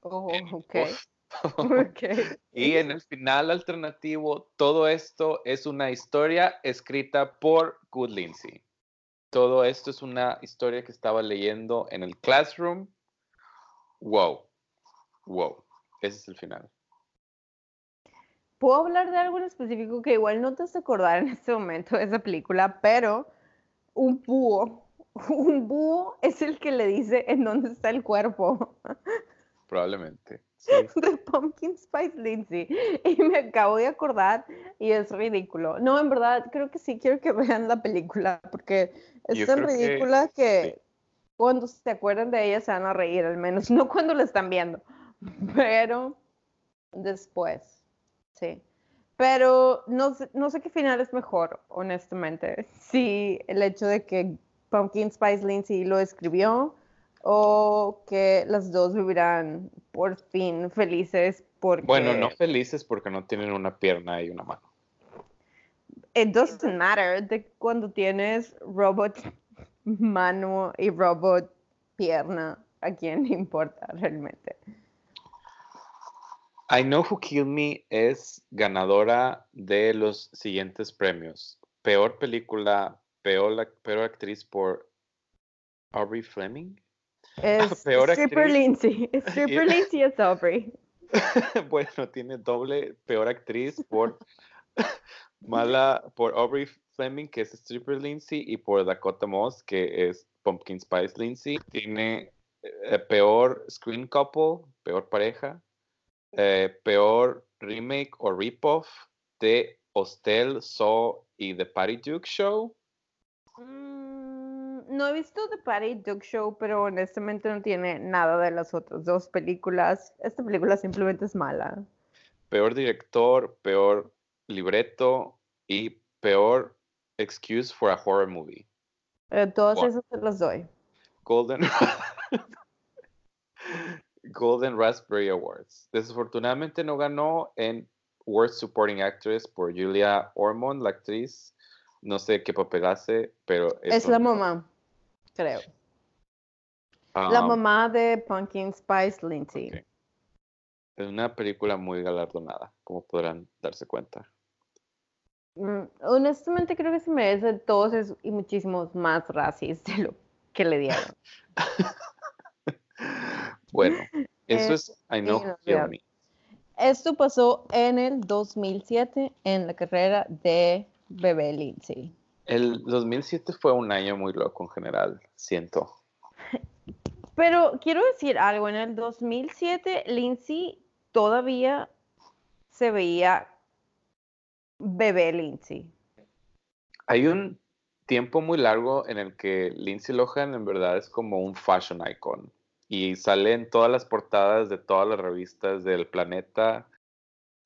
Oh, ok. Uf. <laughs> ok. Y en el final alternativo, todo esto es una historia escrita por Good Lindsay. Todo esto es una historia que estaba leyendo en el classroom. Wow. Wow. Ese es el final. Puedo hablar de algo en específico que igual no te vas a acordar en este momento de esa película, pero un búho, un búho es el que le dice en dónde está el cuerpo Probablemente. Sí. <laughs> de Pumpkin Spice Lindsay. Y me acabo de acordar y es ridículo. No, en verdad, creo que sí quiero que <laughs> vean la película porque es tan que ridícula que, sí. cuando se acuerdan de ella se van a reír, al menos, <laughs> no cuando la están viendo, pero después, sí. Pero no sé, no sé qué final es mejor, honestamente. Si el hecho de que Pumpkin Spice Lindsay lo escribió o que las dos vivirán por fin felices porque Bueno, no felices porque no tienen una pierna y una mano. it doesn't matter de cuando tienes robot mano y robot pierna, a quién le importa realmente. I Know Who Killed Me es ganadora de los siguientes premios. Peor película, peor, peor actriz por Aubrey Fleming. Es <laughs> Peor Stripper actriz. Lindsay. Stripper <laughs> Lindsay es Aubrey. <laughs> bueno, tiene doble peor actriz por mala por Aubrey Fleming, que es Stripper Lindsay, y por Dakota Moss, que es Pumpkin Spice Lindsay. Tiene eh, peor screen couple, peor pareja, eh, peor remake o rip-off de Hostel, Saw y The Patty Duke Show. Mm, no he visto The Patty Duke Show, pero honestamente no tiene nada de las otras dos películas. Esta película simplemente es mala. peor director, peor libreto y peor excuse for a horror movie. Eh, Wow. esas te las doy. Golden <laughs> Golden Raspberry Awards. Desafortunadamente no ganó en Worst Supporting Actress por Julia Ormond, la actriz. No sé qué papel hace, pero Es, la mamá, creo. la um, mamá de Pumpkin Spice Lindsay. Es una película muy galardonada, como podrán darse cuenta. Mm, honestamente creo que se merece todos esos y muchísimos más racis de lo que le dieron. <laughs> Bueno, eso Eh, es I Know. Me. Esto pasó en el 2007 en la carrera de Bebé Lindsay. El 2007 fue un año muy loco en general, siento. Pero quiero decir algo, en el 2007 Lindsay todavía se veía bebé Lindsay. Hay un tiempo muy largo en el que Lindsay Lohan en verdad es como un fashion icon y sale en todas las portadas de todas las revistas del planeta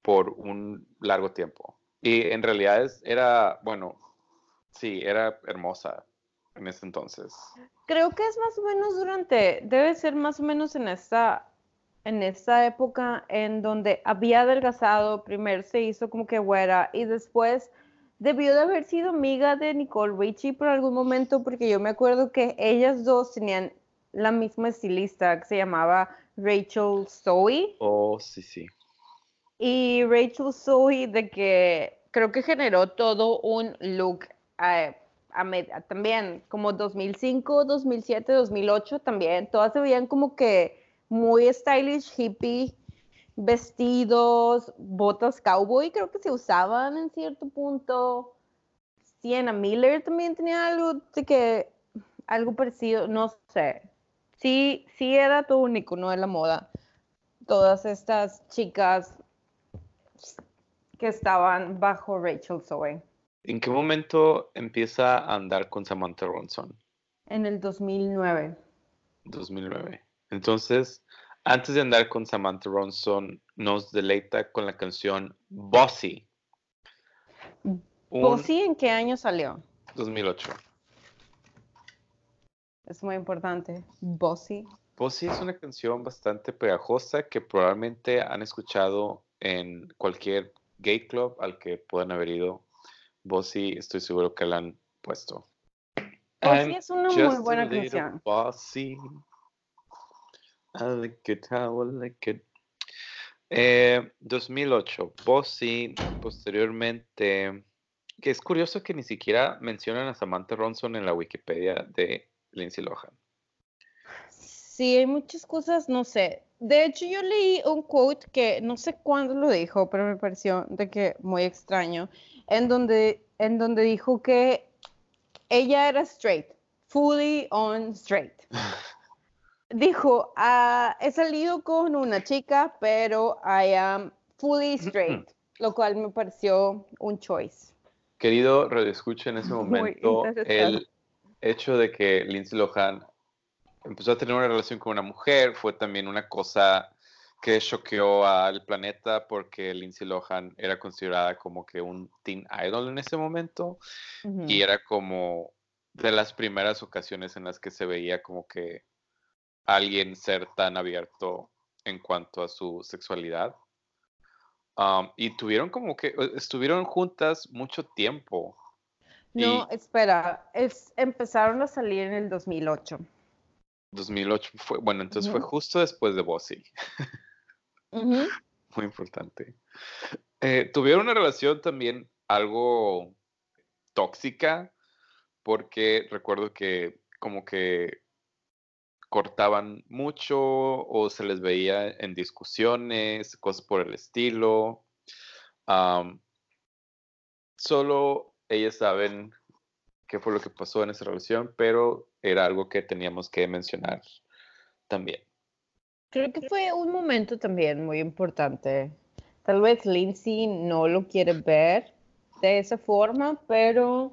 por un largo tiempo. Y en realidad es, era, bueno, sí, era hermosa en ese entonces. Creo que es más o menos durante, debe ser más o menos en esta, en esta época en donde había adelgazado, primero se hizo como que güera y después debió de haber sido amiga de Nicole Richie por algún momento porque yo me acuerdo que ellas dos tenían la misma estilista que se llamaba Rachel Zoe. Oh, sí, sí. Y Rachel Zoe de que creo que generó todo un look eh, también como 2005, 2007, 2008 también. Todas se veían como que muy stylish, hippie, vestidos, botas cowboy, creo que se usaban en cierto punto. Sienna Miller también tenía algo de que algo parecido, no sé. Sí, sí era todo un icono de la moda. Todas estas chicas que estaban bajo Rachel Zoe. ¿En qué momento empieza a andar con Samantha Ronson? En el 2009. 2009. Entonces, antes de andar con Samantha Ronson, nos deleita con la canción Bossy. ¿Bossy en qué año salió? 2008. Es muy importante. Bossy. Bossy es una canción bastante pegajosa que probablemente han escuchado en cualquier gay club al que puedan haber ido. Bossy, estoy seguro que la han puesto. Bossy es una muy buena canción. Bossy. I like it, I like it. Eh, 2008, Bossy, posteriormente, que es curioso que ni siquiera mencionan a Samantha Ronson en la Wikipedia de Lindsay Lohan. Sí, hay muchas cosas, no sé. De hecho, yo leí un quote que no sé cuándo lo dijo, pero me pareció de que muy extraño, en donde, en donde dijo que ella era straight, fully on straight. <laughs> dijo, ah, he salido con una chica, pero I am fully straight, lo cual me pareció un choice. Querido redescuche en ese momento el hecho de que Lindsay Lohan empezó a tener una relación con una mujer fue también una cosa que choqueó al planeta porque Lindsay Lohan era considerada como que un teen idol en ese momento y era como de las primeras ocasiones en las que se veía como que alguien ser tan abierto en cuanto a su sexualidad. Um, y tuvieron como que, eh, estuvieron juntas mucho tiempo. No, espera, es, empezaron a salir en el 2008. 2008 fue, bueno, entonces fue justo después de Bossy. <laughs> <laughs> Muy importante. Eh, tuvieron una relación también algo tóxica, porque recuerdo que como que cortaban mucho o se les veía en discusiones, cosas por el estilo. solo ellas saben qué fue lo que pasó en esa relación, pero era algo que teníamos que mencionar también. Creo que fue un momento también muy importante. Tal vez Lindsay no lo quiere ver de esa forma, pero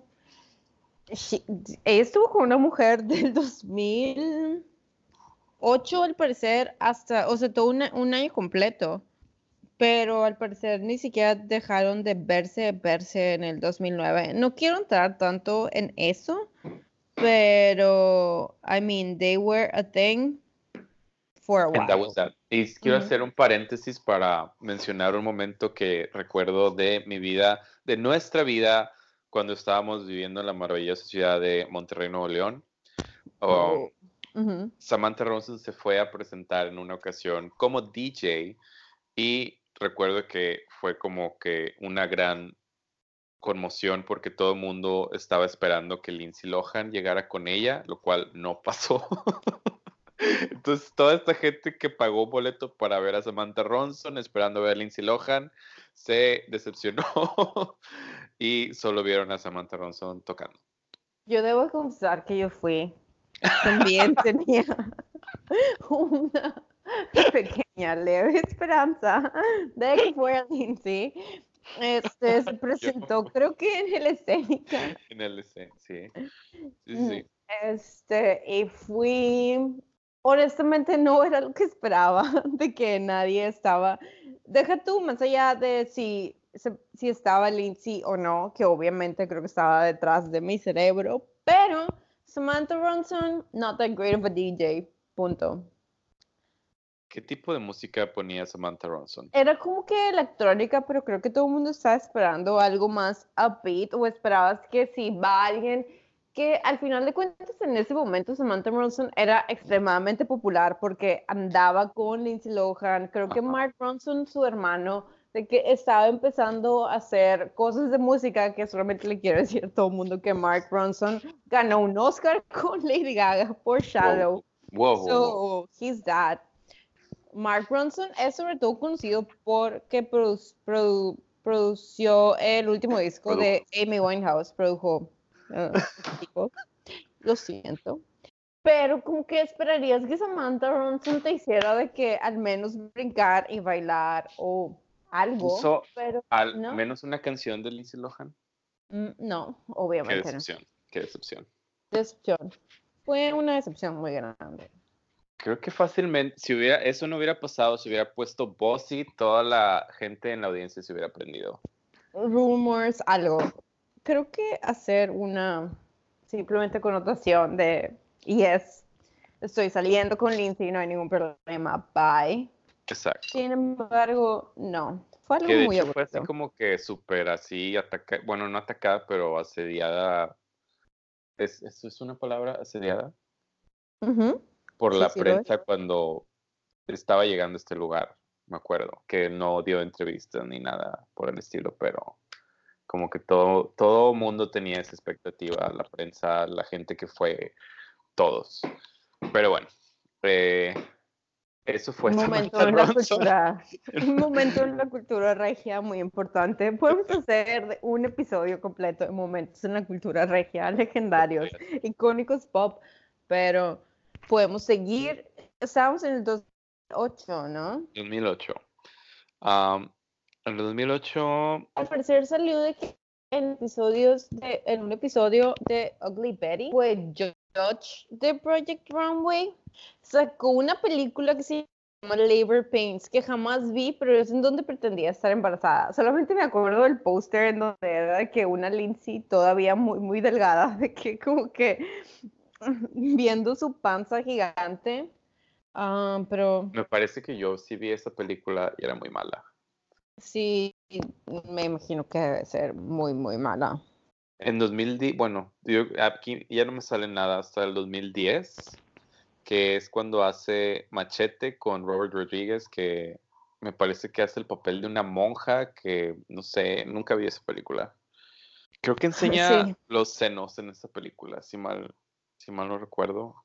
ella estuvo con una mujer <laughs> del 2000 ocho al parecer hasta, o sea, todo un año completo, pero al parecer ni siquiera dejaron de verse, verse en el 2009. No quiero entrar tanto en eso, pero, I mean, they were a thing for a while. Y quiero hacer un paréntesis para mencionar un momento que recuerdo de mi vida, de nuestra vida, cuando estábamos viviendo en la maravillosa ciudad de Monterrey, Nuevo León. Oh, Samantha Ronson se fue a presentar en una ocasión como DJ y recuerdo que fue como que una gran conmoción porque todo el mundo estaba esperando que Lindsay Lohan llegara con ella, lo cual no pasó. <laughs> Entonces, toda esta gente que pagó boleto para ver a Samantha Ronson, esperando ver a Lindsay Lohan, se decepcionó <laughs> y solo vieron a Samantha Ronson tocando. Yo debo confesar que yo fui <laughs> también tenía una pequeña leve esperanza de que fuera Lindsay, este, <laughs> se presentó, creo que en el escénica. En el escénica, sí. Sí, Mm, sí. Este, y fui, honestamente no era lo que esperaba, <laughs> de que nadie estaba, deja tú, más allá de si, si estaba Lindsay o no, que obviamente creo que estaba detrás de mi cerebro, pero Samantha Ronson, not that great of a DJ, punto. ¿Qué tipo de música ponía Samantha Ronson? Era como que electrónica, pero creo que todo el mundo estaba esperando algo más upbeat o esperabas que si va alguien que al final de cuentas en ese momento Samantha Ronson era extremadamente popular porque andaba con Lindsay Lohan, creo que. Mark Ronson, su hermano, de que estaba empezando a hacer cosas de música que solamente le quiero decir a todo el mundo que Mark Ronson ganó un Oscar <laughs> con Lady Gaga por Shadow. Wow, wow, wow. So, he's that. Mark Ronson es sobre todo conocido porque produ- produ- produció el último disco de Amy Winehouse, produjo. Tipo. Lo siento. Pero como que esperarías que Samantha Ronson te hiciera de que al menos brincar y bailar o algo, Puso pero Al no. menos una canción de Lindsay Lohan. mm, no, Qué obviamente no. decepción, qué decepción. Decepción. Fue una decepción muy grande. Creo que fácilmente, si hubiera, eso no hubiera pasado, si hubiera puesto Bossy, toda la gente en la audiencia se hubiera aprendido. rumors, algo. Creo que hacer una simplemente connotación de yes, estoy saliendo con Lindsay, no hay ningún problema, bye. Exacto. Sin embargo, no, fue algo Que de muy hecho fue así aburrido. como que súper así, atacada, bueno, no atacada, pero asediada. ¿Es, ¿Eso es una palabra? ¿Asediada? Ujú. Por Sí, la sí es. prensa cuando estaba llegando a este lugar, me acuerdo, que no dio entrevistas ni nada por el estilo, pero como que todo, todo mundo tenía esa expectativa, la prensa, la gente que fue, todos. Pero bueno, eh, eso fue Un <laughs> momento en la cultura, <laughs> un momento en la cultura regia muy importante. Podemos <laughs> hacer un episodio completo de momentos en la cultura regia, legendarios, icónicos pop, pero podemos seguir. Estamos en el 2008, ¿no? 2008. Am, en el 2008, Al parecer salió de que en episodios de, en un episodio de Ugly Betty fue Judge de Project Runway. Sacó una película que se llama Labor Pains, que jamás vi, pero es en donde pretendía estar embarazada. Solamente me acuerdo del póster en donde era de que una Lindsay todavía muy, muy delgada, de que como que <laughs> viendo su panza gigante. Ah, pero me parece que yo sí vi esa película y era muy mala. Sí, me imagino que debe ser muy, muy mala. En 2010, bueno, yo aquí ya no me sale nada hasta el 2010, que es cuando hace Machete con Robert Rodriguez, que me parece que hace el papel de una monja que, no sé, nunca vi esa película. Creo que enseña Sí. los senos en esa película, si mal, si mal no recuerdo.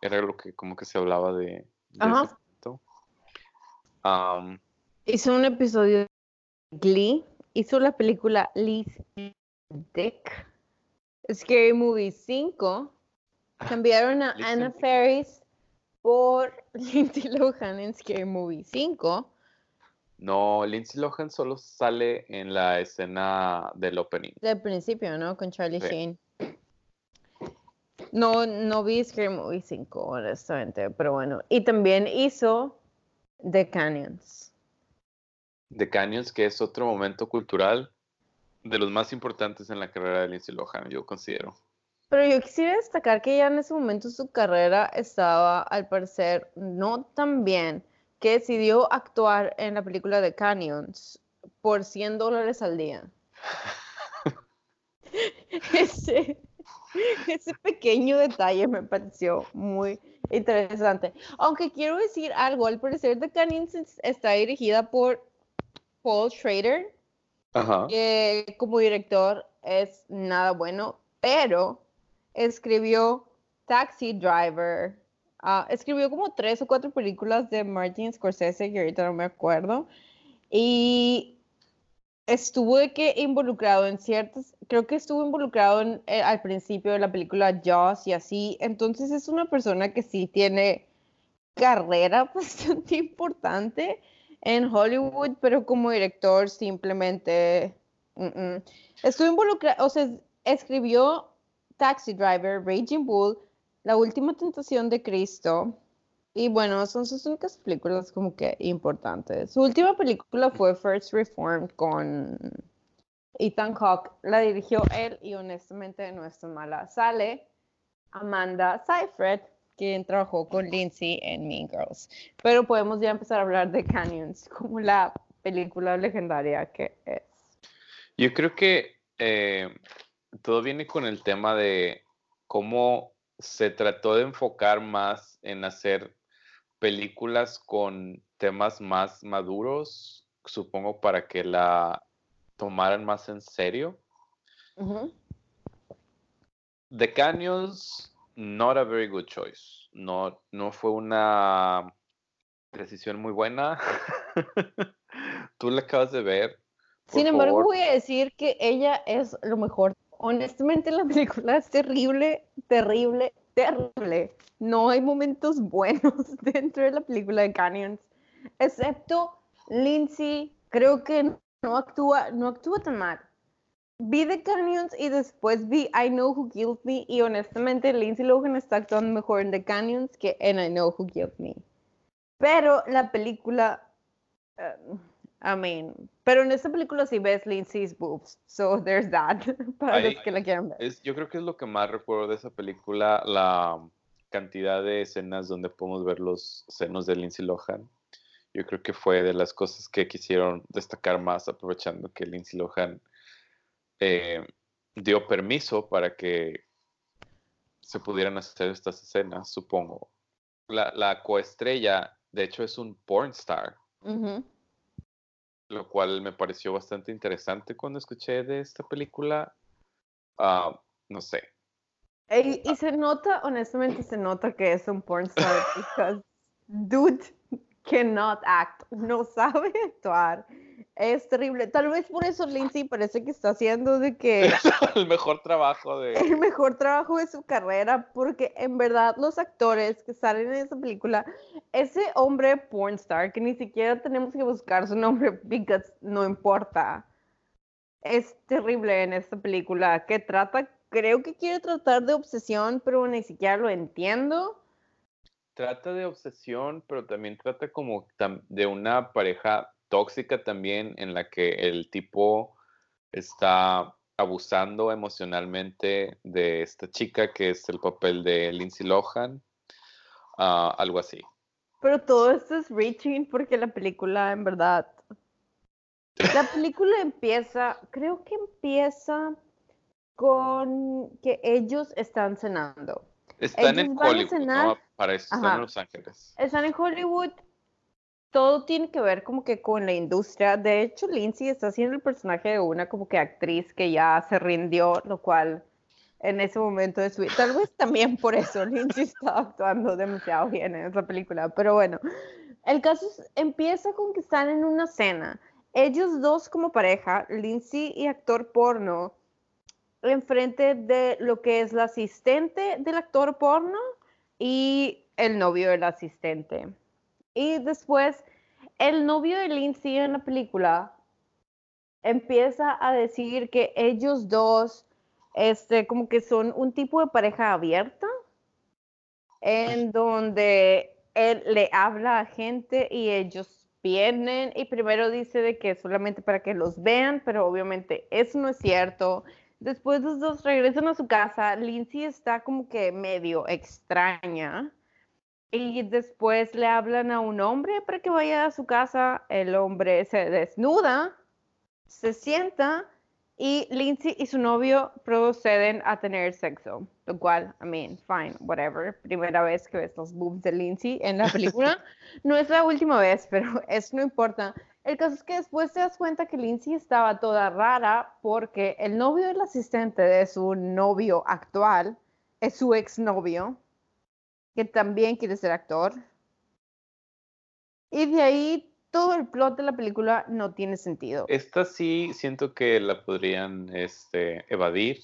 Era lo que como que se hablaba de, de Ajá. Hizo un episodio de Glee, hizo la película Liz Dick, Scary Movie 5, cambiaron a Anna. Ferris por <laughs> Lindsay Lohan en Scary Movie 5. no, Lindsay Lohan solo sale en la escena del opening. Del principio, ¿no? Con Charlie Sí. Sheen. No, no vi Scary Movie 5, honestamente, pero bueno. Y también hizo The Canyons. The Canyons, que es otro momento cultural de los más importantes en la carrera de Lindsay Lohan, yo considero. Pero yo quisiera destacar que ya en ese momento su carrera estaba, al parecer, no tan bien, que decidió actuar en la película de Canyons por 100 dólares al día. <laughs> ese, ese pequeño detalle me pareció muy interesante. Aunque quiero decir algo, al parecer The Canyons es- está dirigida por Paul Schrader, Ajá. que como director es nada bueno, pero escribió Taxi Driver. ah, escribió como tres o cuatro películas de Martin Scorsese, que ahorita no me acuerdo. Y estuvo de que involucrado en ciertas, creo que estuvo involucrado en, eh, al principio de la película Jaws y así. Entonces es una persona que sí tiene carrera <laughs> bastante importante en Hollywood, pero como director simplemente estuvo involucrado, o sea, escribió Taxi Driver, Raging Bull, La Última Tentación de Cristo, y bueno, son sus únicas películas como que importantes. Su última película fue First Reformed con Ethan Hawke. La dirigió él y honestamente no es tan mala. Sale Amanda Seyfried, quien trabajó con Lindsay en Mean Girls. Pero podemos ya empezar a hablar de Canyons <laughs> como la película legendaria que es. Yo creo que eh, todo viene con el tema de cómo se trató de enfocar más en hacer películas con temas más maduros, supongo para que la tomaran más en serio. The Canyons, not a very good choice. No, no fue una decisión muy buena. <laughs> Tú la acabas de ver. Sin embargo, voy a decir que ella es lo mejor. Honestamente, la película es terrible, terrible, terrible. No hay momentos buenos <laughs> dentro de la película de Canyons, excepto Lindsay. Creo que no actúa, no actúa tan mal. Vi The Canyons y después vi I Know Who Killed Me y honestamente Lindsay Lohan está actuando mejor en The Canyons que en I Know Who Killed Me. Pero la película, uh, I mean, pero en esta película sí ves Lindsay's boobs, so there's that, <laughs> para los que la quieran ver. Es, yo creo que es lo que más recuerdo de esa película, la cantidad de escenas donde podemos ver los senos de Lindsay Lohan. Yo creo que fue de las cosas que quisieron destacar más, aprovechando que Lindsay Lohan eh, dio permiso para que se pudieran hacer estas escenas, supongo. La, la coestrella, de hecho, es un porn star lo cual me pareció bastante interesante cuando escuché de esta película. Ah, no sé. Y, y, se nota, honestamente, se nota que es un porn star, <laughs> because dude cannot act, no <laughs> sabe actuar. Es terrible. Tal vez por eso Lindsay parece que está haciendo de que... <laughs> el mejor trabajo de... El mejor trabajo de su carrera, porque en verdad los actores que salen en esa película, ese hombre pornstar, que ni siquiera tenemos que buscar su nombre, because no importa, es terrible en esta película, que trata, creo que quiere tratar de obsesión, pero ni siquiera lo entiendo trata de obsesión, pero también trata como de una pareja tóxica también en la que el tipo está abusando emocionalmente de esta chica que es el papel de Lindsay Lohan, ah, algo así. Pero todo esto es reaching porque la película en verdad... La <laughs> película empieza, creo que empieza con que ellos están cenando. Están en Hollywood, ¿no? Para eso, están en Los Ángeles. Están en Hollywood todo tiene que ver como que con la industria. De hecho, Lindsay está haciendo el personaje de una como que actriz que ya se rindió, lo cual en ese momento de su vida, tal vez también por eso <laughs> Lindsay está actuando demasiado bien en esa película, pero bueno, el caso empieza con que están en una cena. Ellos dos como pareja, Lindsay y actor porno, enfrente de lo que es la asistente del actor porno y el novio del asistente. Y después, el novio de Lindsay en la película empieza a decir que ellos dos, este, como que son un tipo de pareja abierta, en donde él le habla a gente y ellos vienen y primero dice de que solamente para que los vean, pero obviamente eso no es cierto. Después los dos regresan a su casa, Lindsay está como que medio extraña y después le hablan a un hombre para que vaya a su casa. El hombre se desnuda, se sienta y Lindsay y su novio proceden a tener sexo. Lo cual, I mean, fine, whatever. Primera vez que ves los boobs de Lindsay en la película. <laughs> no es la última vez, pero eso no importa. El caso es que después te das cuenta que Lindsay estaba toda rara porque el novio del asistente de su novio actual es su exnovio que también quiere ser actor. Y de ahí todo el plot de la película no tiene sentido. Esta sí siento que la podrían este, evadir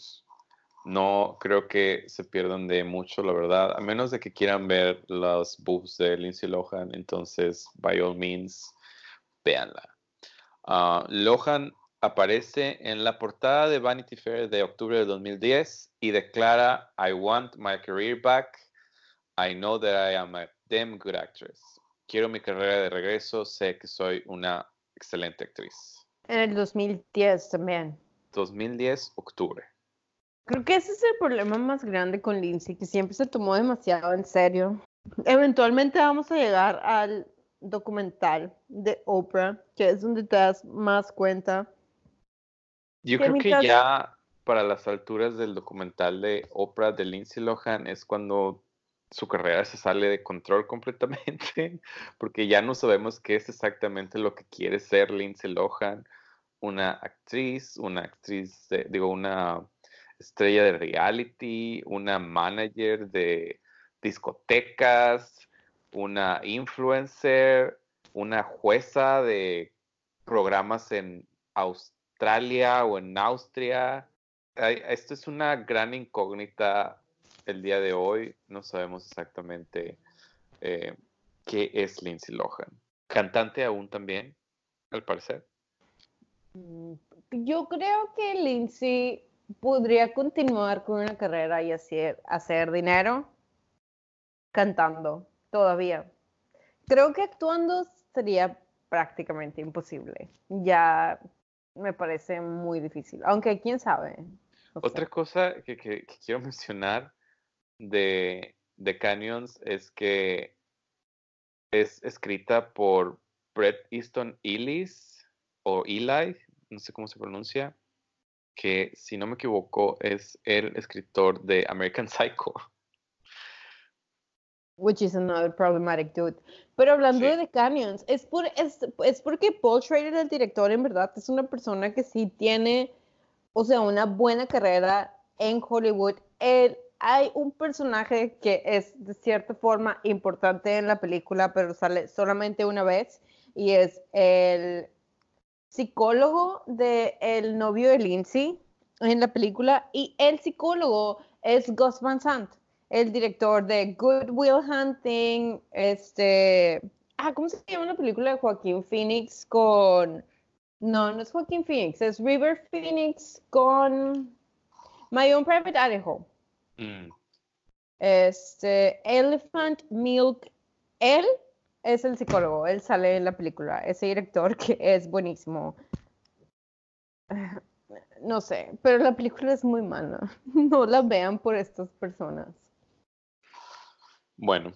no creo que se pierdan de mucho, la verdad, a menos de que quieran ver los boobs de Lindsay Lohan, entonces, by all means, véanla. Ah, Lohan aparece en la portada de Vanity Fair de octubre de 2010 y declara, I want my career back. I know that I am a damn good actress. Quiero mi carrera de regreso, sé que soy una excelente actriz. En el 2010 también. 2010, octubre. Creo que ese es el problema más grande con Lindsay, que siempre se tomó demasiado en serio. Eventualmente vamos a llegar al documental de Oprah, que es donde te das más cuenta. Yo Que creo que ya para las alturas del documental de Oprah de Lindsay Lohan es cuando su carrera se sale de control <laughs> completamente, porque ya no sabemos qué es exactamente lo que quiere ser Lindsay Lohan, una actriz, una actriz, de- digo, una estrella de reality, una manager de discotecas, una influencer, una jueza de programas en Australia o en Austria. Esto es una gran incógnita el día de hoy. No sabemos exactamente eh, qué es Lindsay Lohan. Cantante aún también, al parecer. Yo creo que Lindsay podría continuar con una carrera y hacer, hacer dinero cantando todavía. Creo que actuando sería prácticamente imposible. Ya me parece muy difícil, aunque quién sabe. Otra cosa que, que- que quiero <laughs> mencionar de, de Canyons es que es escrita por Brett Easton Ellis o Eli, no sé cómo se pronuncia, que si no me equivoco es el escritor de American <laughs> Psycho. Which is another problematic dude. Pero hablando Sí. de The Canyons, es, por, es, es porque Paul Schrader, el director, en verdad es una persona que sí tiene, o sea, una buena carrera en Hollywood. Él, hay un personaje que es de cierta forma importante en la película, pero sale solamente una vez, y es el psicólogo del novio de Lindsay en la película, y el psicólogo es Gus Van Sant el director de Good Will Hunting, este, ah, ¿cómo se llama la película de Joaquín Phoenix con, no, no es Joaquín Phoenix, es River Phoenix con My Own Private Idaho, Mm, este, Elephant Milk, él es el psicólogo, él sale en la película, ese director que es buenísimo. No sé, pero la película es muy mala. <laughs> No la vean por estas personas. Bueno,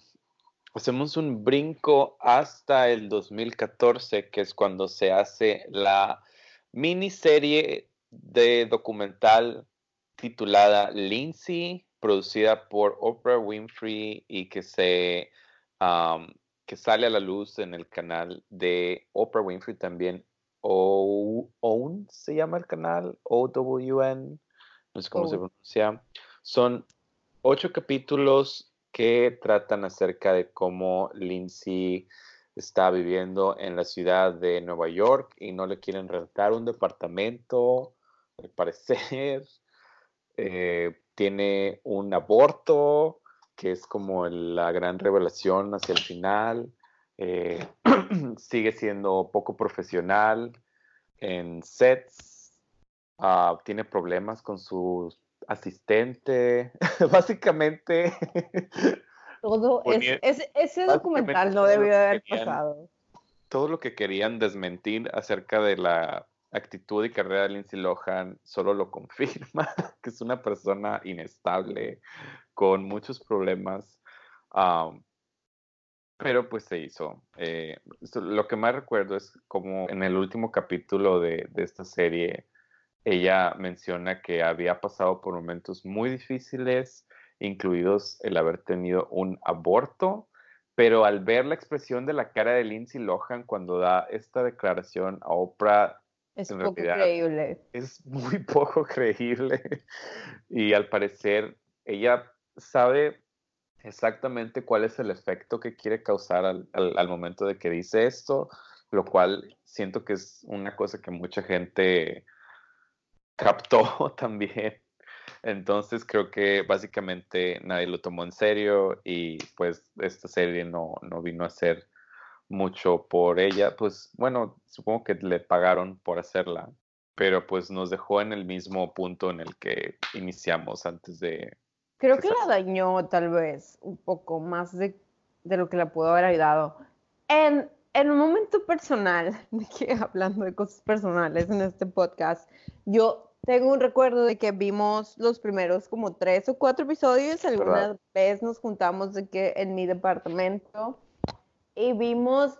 hacemos un brinco hasta el 2014, que es cuando se hace la miniserie de documental titulada Lindsay, producida por Oprah Winfrey y que se am, que sale a la luz en el canal de Oprah Winfrey también. O, OWN se llama el canal, OWN, no sé cómo se pronuncia. Son ocho capítulos que tratan acerca de cómo Lindsay está viviendo en la ciudad de Nueva York y no le quieren rentar un departamento, al parecer. <laughs> Eh, tiene un aborto, que es como la gran revelación hacia el final. Eh, <clears throat> sigue siendo poco profesional en sets. Ah, tiene problemas con su asistente. <laughs> Básicamente, Todo es, ese, documental no debió haber querían. pasado. todo lo que querían desmentir acerca de la actitud y carrera de Lindsay Lohan solo lo <laughs> confirma, que es una persona inestable, con muchos problemas. pero pues se hizo. Eh, lo que más recuerdo es como en el último capítulo de, de esta serie, ella menciona que había pasado por momentos muy difíciles, incluidos el haber tenido un aborto, pero al ver la expresión de la cara de Lindsay Lohan cuando da esta declaración a Oprah, Es en poco realidad, creíble. es muy <laughs> poco creíble y al parecer ella sabe exactamente cuál es el efecto que quiere causar al, al- al momento de que dice esto, lo cual siento que es una cosa que mucha gente captó <laughs> también. Entonces creo que básicamente nadie lo tomó en serio y pues esta serie no, no vino a ser mucho por ella. Pues bueno, supongo que le pagaron por hacerla, pero pues nos dejó en el mismo punto en el que iniciamos antes de... Creo que la dañó tal vez un poco más de, de lo que la pudo haber ayudado. En, en un momento personal, <laughs> de que hablando de cosas personales en este podcast, yo tengo un recuerdo de que vimos los primeros como tres o cuatro episodios. Alguna ¿Verdad? vez nos juntamos de que en mi departamento y vimos,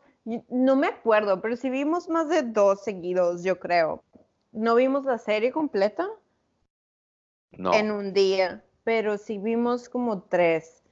no me acuerdo, pero sí vimos más de dos seguidos, yo creo. No vimos la serie completa No, en un día, pero sí vimos como tres.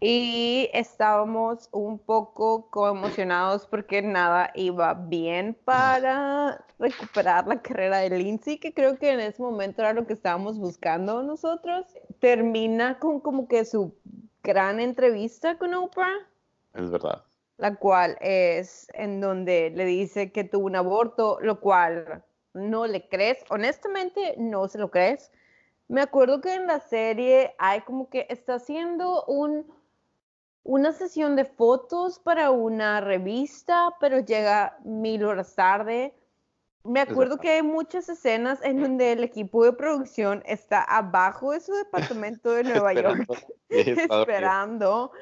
Y estábamos un poco como emocionados porque nada iba bien para recuperar la carrera de Lindsay, que creo que en ese momento era lo que estábamos buscando nosotros. Termina con como que su gran entrevista con Oprah es verdad. la cual es en donde le dice que tuvo un aborto, lo cual no le crees. Honestamente, no se lo crees. Me acuerdo que en la serie hay como que está haciendo un, una sesión de fotos para una revista, pero llega mil horas tarde. Me acuerdo que hay muchas escenas en donde el equipo de producción está abajo de su departamento de <laughs> Nueva York <laughs> Esperando.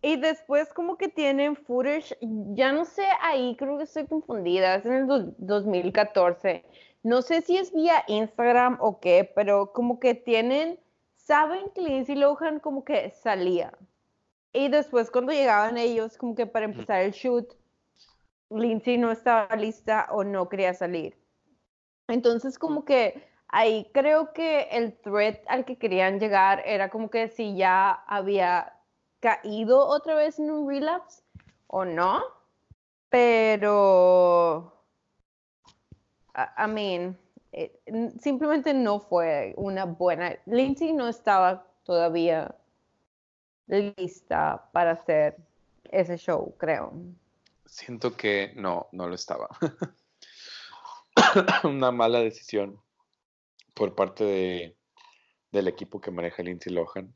Y después como que tienen footage, ya no sé, ahí creo que estoy confundida, es en el dos- 2014. No sé si es vía Instagram o qué, pero como que tienen, saben que Lindsay Lohan como que salía. Y después cuando llegaban ellos como que para empezar el shoot, Lindsay no estaba lista o no quería salir. Entonces como que ahí creo que el threat al que querían llegar era como que si ya había caído otra vez en un relapse o no, pero I mean, eh, simplemente no fue una buena. Lindsay no estaba todavía lista para hacer ese show, creo. Siento que no, no lo estaba. <coughs> Una mala decisión por parte de, del equipo que maneja Lindsay Lohan.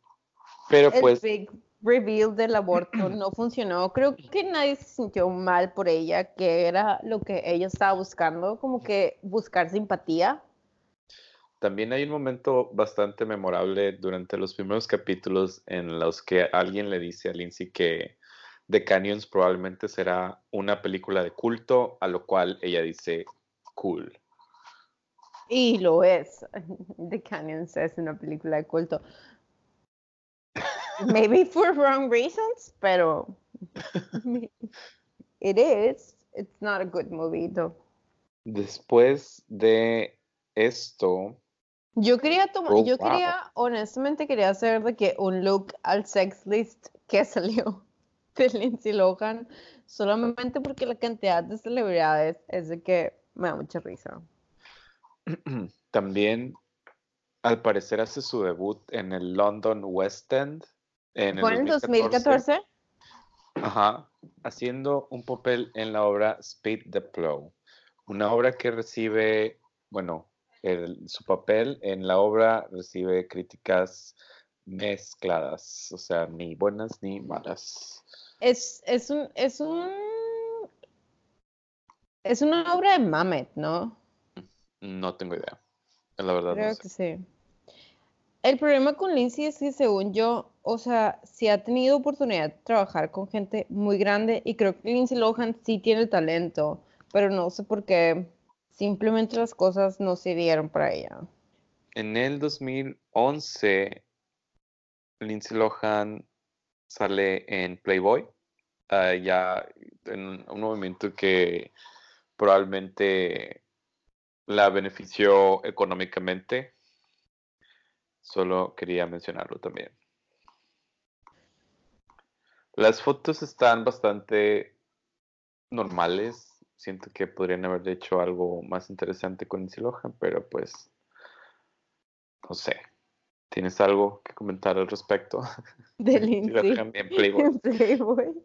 Pero el pues, big reveal del aborto <coughs> no funcionó. Creo que nadie se sintió mal por ella, que era lo que ella estaba buscando, como que buscar simpatía. También hay un momento bastante memorable durante los primeros capítulos en los que alguien le dice a Lindsay que The Canyons probablemente será una película de culto, a lo cual ella dice cool. Y lo es. <laughs> The Canyons es una película de culto. Maybe for wrong reasons, pero <laughs> it is. It's not a good movie though. Después de esto, Yo quería tomar, Oh, yo wow. quería, honestamente quería hacer de que un look al sex list que <laughs> salió de Lindsay Lohan, solamente porque la cantidad de celebridades es de que me da mucha risa. <clears throat> también al parecer hace su debut en el London West End. En ¿Fue en el 2014. 2014? Ajá, haciendo un papel en la obra Speed the Plow, una obra que recibe, bueno, el- su papel en la obra recibe críticas mezcladas, o sea, ni buenas ni malas. Es, es un, es un, es una obra de Mamet, ¿no? No tengo idea, la verdad no Creo sé. que sí. El problema con Lindsay es que según yo, o sea, sí ha tenido oportunidad de trabajar con gente muy grande y creo que Lindsay Lohan sí tiene el talento, pero no sé por qué simplemente las cosas no se dieron para ella. En el 2011, Lindsay Lohan sale en Playboy, ah, ya en un, movimiento que probablemente la benefició económicamente. Solo quería mencionarlo también. Las fotos están bastante normales. Siento que podrían haber hecho algo más interesante con Lindsay Lohan, pero pues no sé. ¿Tienes algo que comentar al respecto? <laughs> De Lindsay Lohan en Playboy. <laughs> Playboy.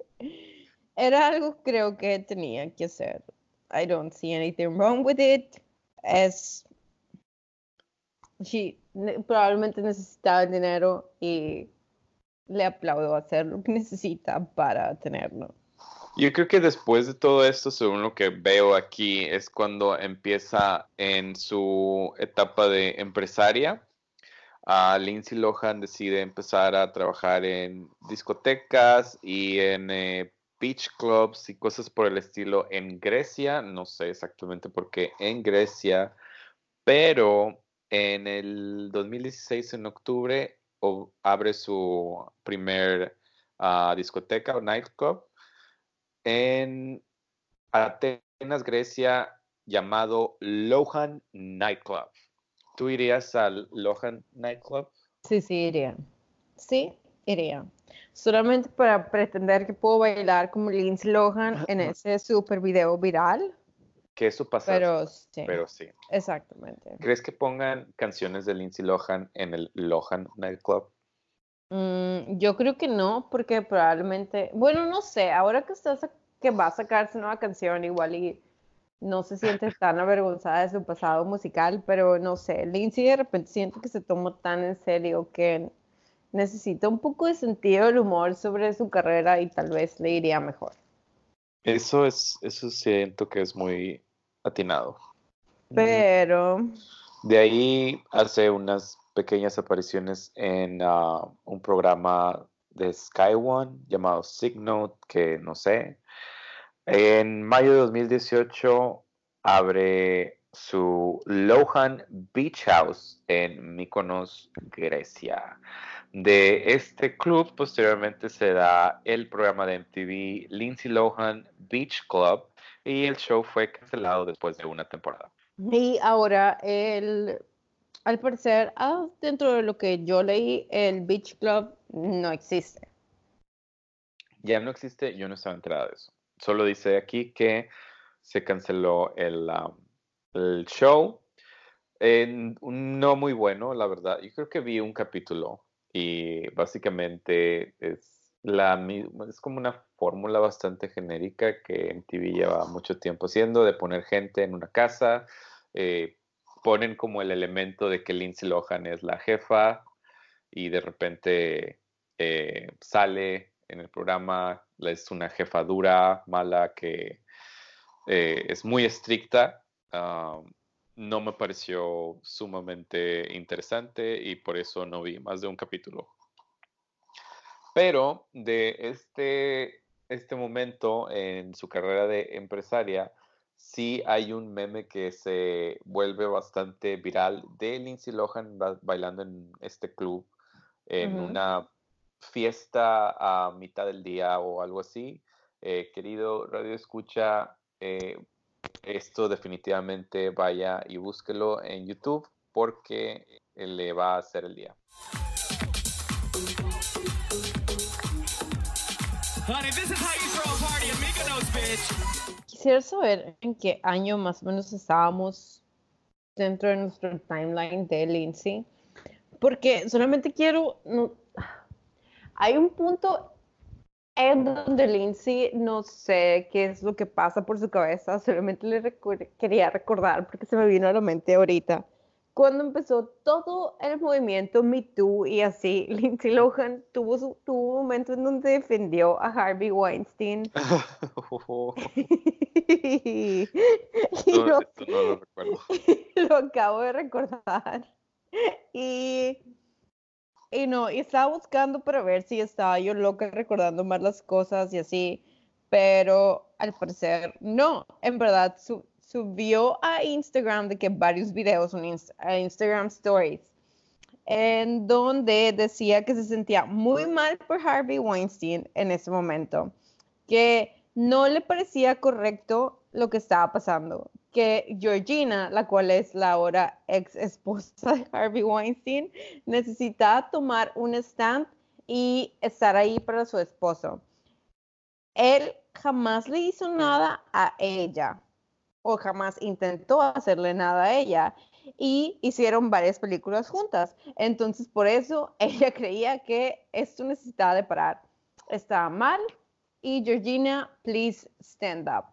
Era algo creo que tenía que hacer. I don't see anything wrong with it. Es Sí, probablemente necesitaba el dinero y le aplaudo hacer lo que necesita para tenerlo. Yo creo que después de todo esto, según lo que veo aquí, es cuando empieza en su etapa de empresaria. Lindsay Lohan decide empezar a trabajar en discotecas y en eh, beach clubs y cosas por el estilo en Grecia. No sé exactamente por qué en Grecia, pero en el 2016, en octubre, abre su primer ah, discoteca o nightclub en Atenas, Grecia, llamado Lohan Nightclub. ¿Tú irías al Lohan Nightclub? Sí, sí, iría. Sí, iría. Solamente para pretender que puedo bailar como Lindsay Lohan en ese super video viral, Que eso pasa, pero sí, pero sí. exactamente. ¿Crees que pongan canciones de Lindsay Lohan en el Lohan Nightclub? Mm, yo creo que no, porque probablemente, bueno, no sé, ahora que sa- que va a sacar su nueva canción, igual y no se siente <laughs> tan avergonzada de su pasado musical, pero no sé, Lindsay de repente siento que se toma tan en serio que necesita un poco de sentido del humor sobre su carrera y tal vez le iría mejor. Eso es, eso siento que es muy atinado. Pero, De ahí hace unas pequeñas apariciones en ah, un programa de Sky One llamado Signote, que no sé. En mayo de 2018 abre su Lohan Beach House en Mykonos, Grecia. De este club posteriormente se da el programa de MTV Lindsay Lohan Beach Club y el show fue cancelado después de una temporada. Y ahora el, al parecer, ah, dentro de lo que yo leí, el Beach Club no existe. Ya no existe, yo no estaba enterada de eso. Solo dice aquí que se canceló el, um, show. No muy bueno, la verdad. Yo creo que vi un capítulo y básicamente es, la, es como una fórmula bastante genérica que MTV lleva mucho tiempo haciendo, de poner gente en una casa. eh, ponen como el elemento de que Lindsay Lohan es la jefa y de repente eh, sale en el programa, es una jefa dura, mala, que eh, es muy estricta. ah, no me pareció sumamente interesante y por eso no vi más de un capítulo. Pero de este, este momento en su carrera de empresaria, sí hay un meme que se vuelve bastante viral de Lindsay Lohan ba- bailando en este club en una fiesta a mitad del día o algo así. Eh, querido Radio Escucha, eh, esto definitivamente vaya y búsquelo en YouTube porque le va a hacer el día. Quisiera saber en qué año más o menos estábamos dentro de nuestro timeline de Lindsay, porque solamente quiero, no- hay un punto en donde Lindsay no sé qué es lo que pasa por su cabeza, solamente le recu- quería recordar porque se me vino a la mente ahorita. Cuando empezó todo el movimiento Me Too y así, <laughs> Lindsay Lohan tuvo, su, tuvo un momento en donde defendió a Harvey Weinstein <laughs> <laughs> y No, lo, no lo recuerdo. lo acabo de recordar. Y, y no, y estaba buscando para ver si estaba yo loca recordando más las cosas y así, pero al parecer no. En verdad, su- subió a Instagram de que varios videos, un a Instagram Stories, en donde decía que se sentía muy mal por Harvey Weinstein en ese momento, que no le parecía correcto lo que estaba pasando, que Georgina, la cual es la ahora ex esposa de Harvey Weinstein, necesitaba tomar un stand y estar ahí para su esposo. Él jamás le hizo nada a ella o jamás intentó hacerle nada a ella y hicieron varias películas juntas. Entonces, por eso <laughs> ella creía que esto necesitaba de parar. Estaba mal y Georgina, please stand up.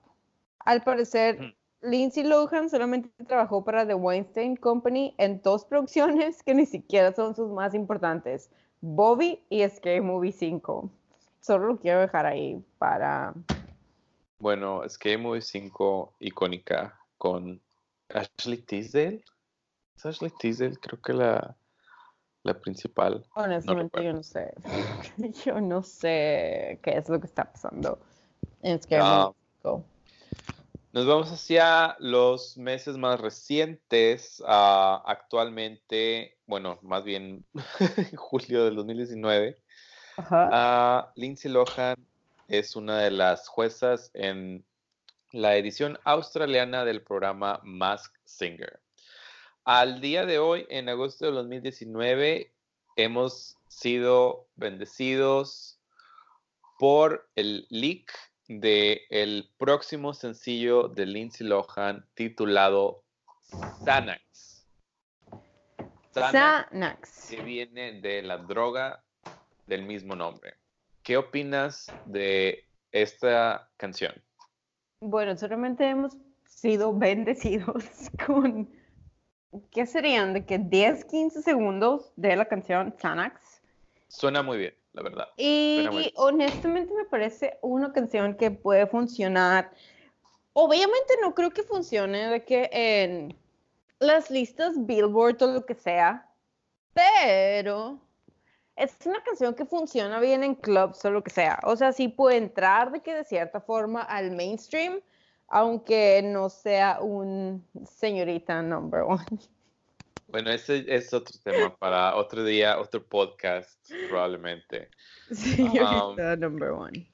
Al parecer, Lindsay Lohan solamente trabajó para The Weinstein Company en dos producciones que ni siquiera son sus más importantes, Bobby y Scary Movie 5. Solo lo quiero dejar ahí para... Bueno, Scary Movie 5 icónica con Ashley Tisdale. ¿Es Ashley Tisdale? Creo que la, la principal. Honestamente, yo no sé. <laughs> Yo no sé qué es lo que está pasando en Scary. Movie 5. Nos vamos hacia los meses más recientes. ah, actualmente, bueno, más bien <laughs> julio del 2019. Ajá. Ah, Lindsay Lohan es una de las juezas en la edición australiana del programa Mask Singer. Al día de hoy, en agosto del 2019, hemos sido bendecidos por el leak de el próximo sencillo de Lindsay Lohan titulado. Xanax Xanax. que viene de la droga del mismo nombre. ¿Qué opinas de esta canción? Bueno, solamente hemos sido bendecidos <laughs> con, ¿qué serían? De que 10, 15 segundos de la canción Xanax. Suena muy bien, la verdad. Y bien. honestamente me parece una canción que puede funcionar. Obviamente no creo que funcione de que en las listas Billboard o lo que sea, pero es una canción que funciona bien en clubs o lo que sea. O sea, sí puede entrar de que de cierta forma al mainstream, aunque no sea un señorita number one. Bueno, ese es otro tema para otro día, otro podcast, probablemente. <laughs> Señorita number one.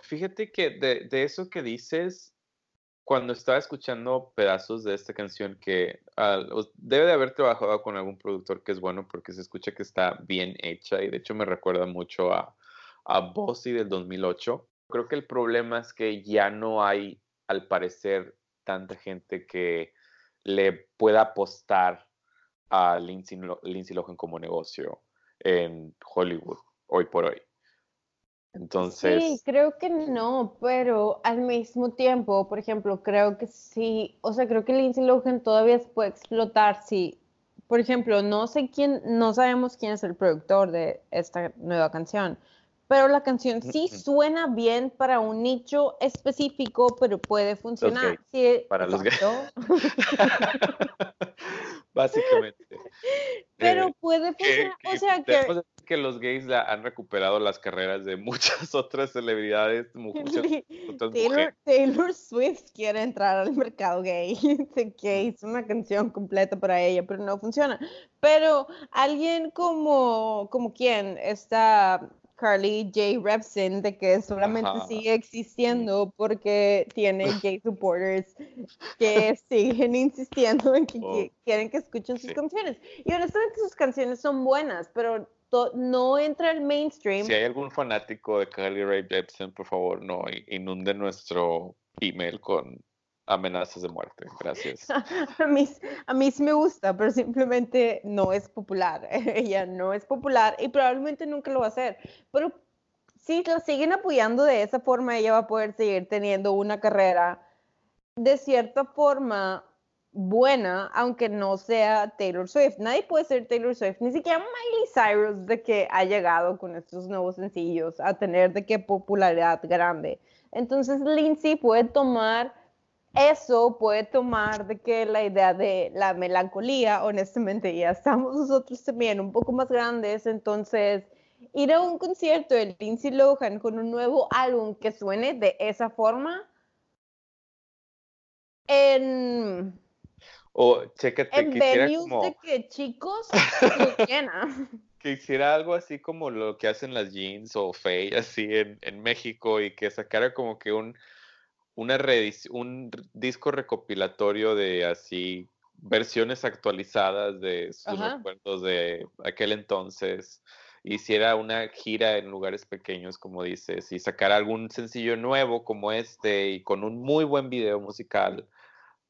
Fíjate que de, de eso que dices, cuando estaba escuchando pedazos de esta canción que debe de haber trabajado con algún productor que es bueno porque se escucha que está bien hecha y de hecho me recuerda mucho a, a Bossy del 2008. Creo que el problema es que ya no hay, al parecer, tanta gente que le pueda apostar a Lindsay, Lindsay Lohan como negocio en Hollywood hoy por hoy. Entonces... Sí, creo que no, pero al mismo tiempo, por ejemplo, creo que sí, o sea, creo que Lindsay Lohan todavía se puede explotar si, por ejemplo, no sé quién, no sabemos quién es el productor de esta nueva canción, pero la canción sí suena bien para un nicho específico, pero puede funcionar. Sí, para los gays. <laughs> <laughs> Básicamente. Pero Eh, puede que- funcionar, o sea, que que los gays la- han recuperado las carreras de <laughs> muchas otras celebridades, muchas otras Taylor. Taylor Swift quiere entrar al mercado gay, <laughs> que hizo una canción completa para ella, pero no funciona. Pero alguien como, como quién, está Carly J. Repson, de que solamente Ajá. sigue existiendo porque tiene <laughs> gay supporters que siguen insistiendo en que, Oh. que quieren que escuchen sus Sí. canciones. Y honestamente sus canciones son buenas, pero no entra al mainstream. Si hay algún fanático de Carly Rae Jepsen, por favor, no inunde nuestro email con amenazas de muerte. Gracias. <laughs> A mí, a mí sí me gusta, pero simplemente no es popular. <laughs> Ella no es popular y probablemente nunca lo va a hacer. Pero si la siguen apoyando de esa forma, ella va a poder seguir teniendo una carrera de cierta forma buena, aunque no sea Taylor Swift. Nadie puede ser Taylor Swift, ni siquiera Miley Cyrus de que ha llegado con estos nuevos sencillos a tener de qué popularidad grande. Entonces Lindsay puede tomar eso puede tomar de que la idea de la melancolía, honestamente, ya estamos nosotros también un poco más grandes, entonces ir a un concierto de Lindsay Lohan con un nuevo álbum que suene de esa forma, en, O chécate, en quisiera como de que chicos <laughs> llena. que hiciera algo así como lo que hacen las jeans o Faye así en, en México y que sacara como que un una un disco recopilatorio de así versiones actualizadas de sus Ajá. recuerdos de aquel entonces hiciera una gira en lugares pequeños como dices y sacara algún sencillo nuevo como este y con un muy buen video musical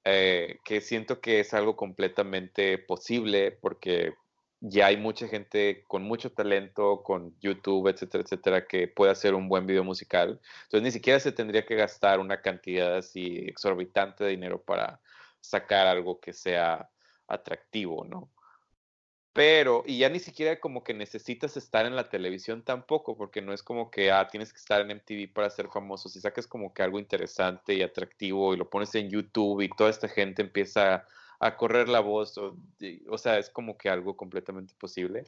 eh, que siento que es algo completamente posible porque ya hay mucha gente con mucho talento, con YouTube, etcétera, etcétera, que puede hacer un buen video musical. Entonces ni siquiera se tendría que gastar una cantidad así exorbitante de dinero para sacar algo que sea atractivo, ¿no? Pero, y ya ni siquiera como que necesitas estar en la televisión tampoco, porque no es como que, ah, tienes que estar en MTV para ser famoso. Si sacas como que algo interesante y atractivo y lo pones en YouTube y toda esta gente empieza a correr la voz, o, o sea, es como que algo completamente posible.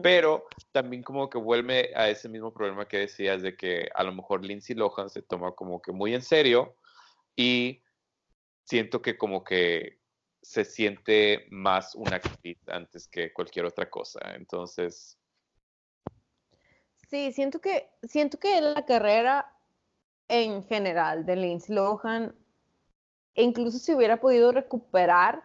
Pero también como que vuelve a ese mismo problema que decías de que a lo mejor Lindsay Lohan se toma como que muy en serio y siento que como que se siente más una actriz antes que cualquier otra cosa. Entonces, Sí, siento que, siento que la carrera en general de Lindsay Lohan incluso se hubiera podido recuperar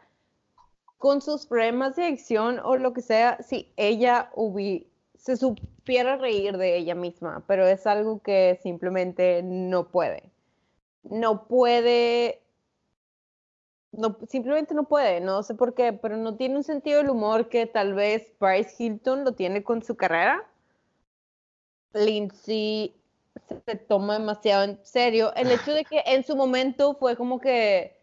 con sus problemas de adicción o lo que sea si ella hubi- se supiera reír de ella misma, pero es algo que simplemente no puede. No puede, simplemente no puede, no sé por qué, pero no tiene un sentido del humor que tal vez Bryce Hilton lo tiene con su carrera. Lindsay se toma demasiado en serio. El hecho de que en su momento fue como que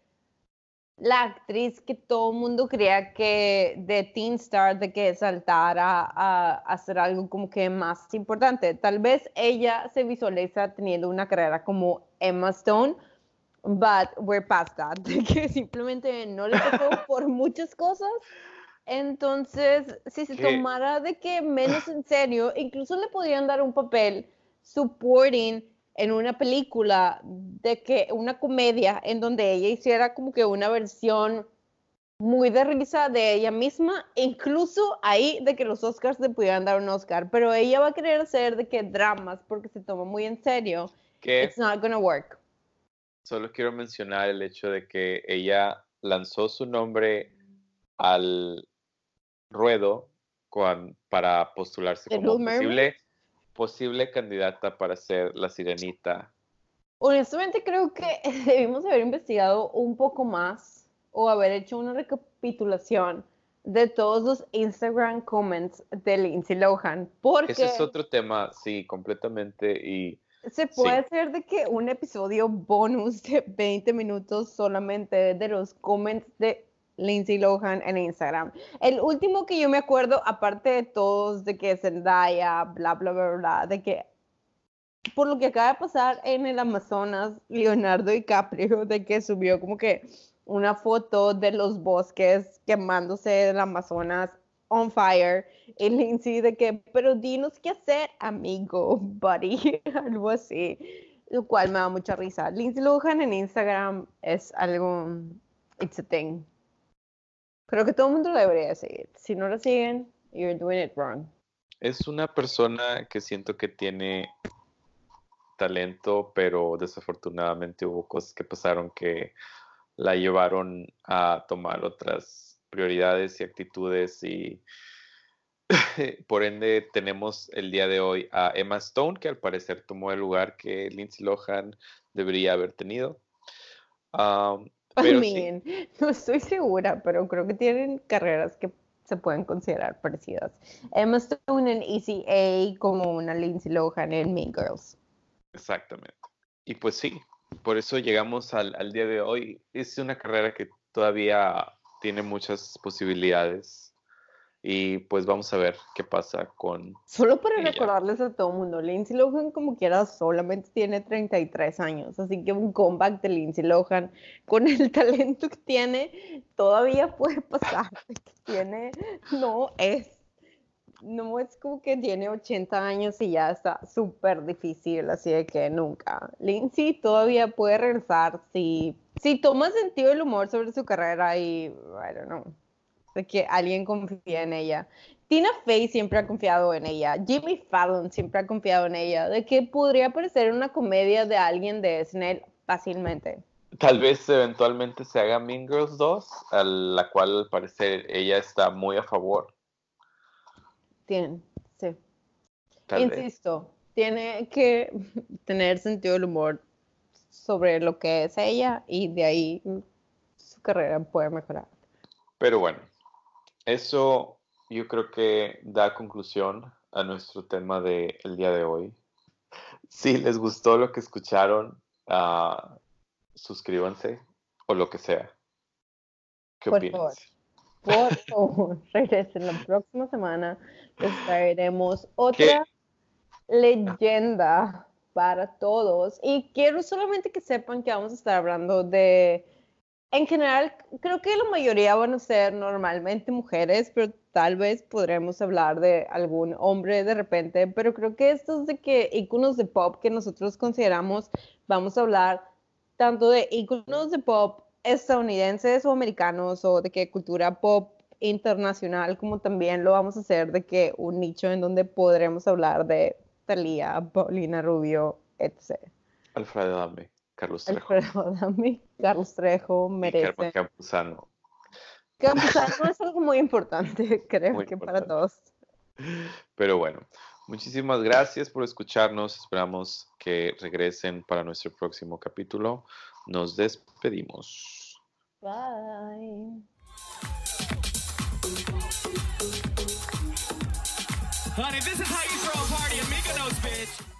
la actriz que todo el mundo creía que de Teen Star, de que saltara a, hacer algo como que más importante. Tal vez ella se visualiza teniendo una carrera como Emma Stone, but we're past that, <laughs> de que simplemente no le tocó <laughs> por muchas cosas. Entonces, si se ¿Qué? tomara de que menos en serio, incluso le podrían dar un papel supporting en una película de que una comedia en donde ella hiciera como que una versión muy de risa de ella misma, incluso ahí de que los Oscars le pudieran dar un Oscar, pero ella va a querer hacer de que dramas porque se toma muy en serio. que It's not gonna work. Solo quiero mencionar el hecho de que ella lanzó su nombre al ruedo para postularse ¿The como Mermaid? posible, posible candidata para ser la sirenita. Honestamente creo que <laughs> debimos haber investigado un poco más o haber hecho una recapitulación de todos los Instagram comments de Lindsay Lohan, porque Ese es otro tema, sí, completamente. Y se puede hacer de que un episodio bonus de 20 minutos solamente de los comments de Lindsay Lohan en Instagram. El último que yo me acuerdo, aparte de todos, de que Zendaya, bla, bla, bla, bla, de que por lo que acaba de pasar en el Amazonas, Leonardo DiCaprio, de que subió como que una foto de los bosques quemándose del Amazonas on fire, y Lindsay <laughs> de que, pero dinos qué hacer, amigo, <laughs> buddy, <laughs> algo así, lo cual me da mucha risa. Lindsay Lohan en Instagram es algo, it's a thing. Creo que todo el mundo debería seguir. Si no la siguen, you're doing it wrong. es una persona que siento que tiene talento, pero desafortunadamente hubo cosas que pasaron que la llevaron a tomar otras prioridades y actitudes y <laughs> por ende tenemos el día de hoy a Emma Stone, que al parecer tomó el lugar que Lindsay Lohan debería haber tenido. Um, I pero sí, <laughs> no estoy segura, pero creo que tienen carreras que se pueden considerar parecidas. Emma Stone en Easy A como una Lindsay Lohan en Mean Girls. Exactamente. Y pues sí, por eso llegamos al, al día de hoy. Es una carrera que todavía tiene muchas posibilidades y pues vamos a ver qué pasa con... Solo para recordarles a todo el mundo, Lindsay Lohan como quiera solamente tiene 33 años, así que un comeback de Lindsay Lohan con el <laughs> talento que tiene todavía puede pasar. <laughs> que tiene, no es, no es como que tiene 80 años y ya está súper difícil, así de que nunca. Lindsay todavía puede regresar si, si toma sentido el humor sobre su carrera y, I don't know, de que alguien confía en ella. Tina Fey siempre ha confiado en ella. Jimmy Fallon siempre ha confiado en ella. De que podría parecer una comedia de alguien de SNL fácilmente. Tal vez eventualmente se haga Mean Girls 2, a la cual al parecer ella está muy a favor. Tienen, sí. Tal vez. Insisto, tiene que <laughs> tener sentido del humor sobre lo que es ella y de ahí su carrera puede mejorar. Pero bueno, eso yo creo que da conclusión a nuestro tema del día de hoy. Si les gustó lo que escucharon, ah, suscríbanse o lo que sea. ¿Qué Por opinas? favor. Por favor, <laughs> regresen la próxima semana. Les traeremos otra leyenda para todos. Y quiero solamente que sepan que vamos a estar hablando de, en general, creo que la mayoría van a ser normalmente mujeres, pero tal vez podremos hablar de algún hombre de repente. Pero creo que estos de que íconos de pop que nosotros consideramos, vamos a hablar tanto de íconos de pop estadounidenses o americanos o de que cultura pop internacional, como también lo vamos a hacer de que un nicho en donde podremos hablar de Thalía, Paulina Rubio, etc. Alfredo Dame, Carlos Trejo Alfredo Adame, Carlos Trejo, merece. Campuzano. Campuzano es algo muy importante, <laughs> creo Muy que para todos. Pero bueno, muchísimas gracias por escucharnos. Esperamos que regresen para nuestro próximo capítulo. Nos despedimos. Bye. Honey, this is how you throw a party in Mykonos, bitch.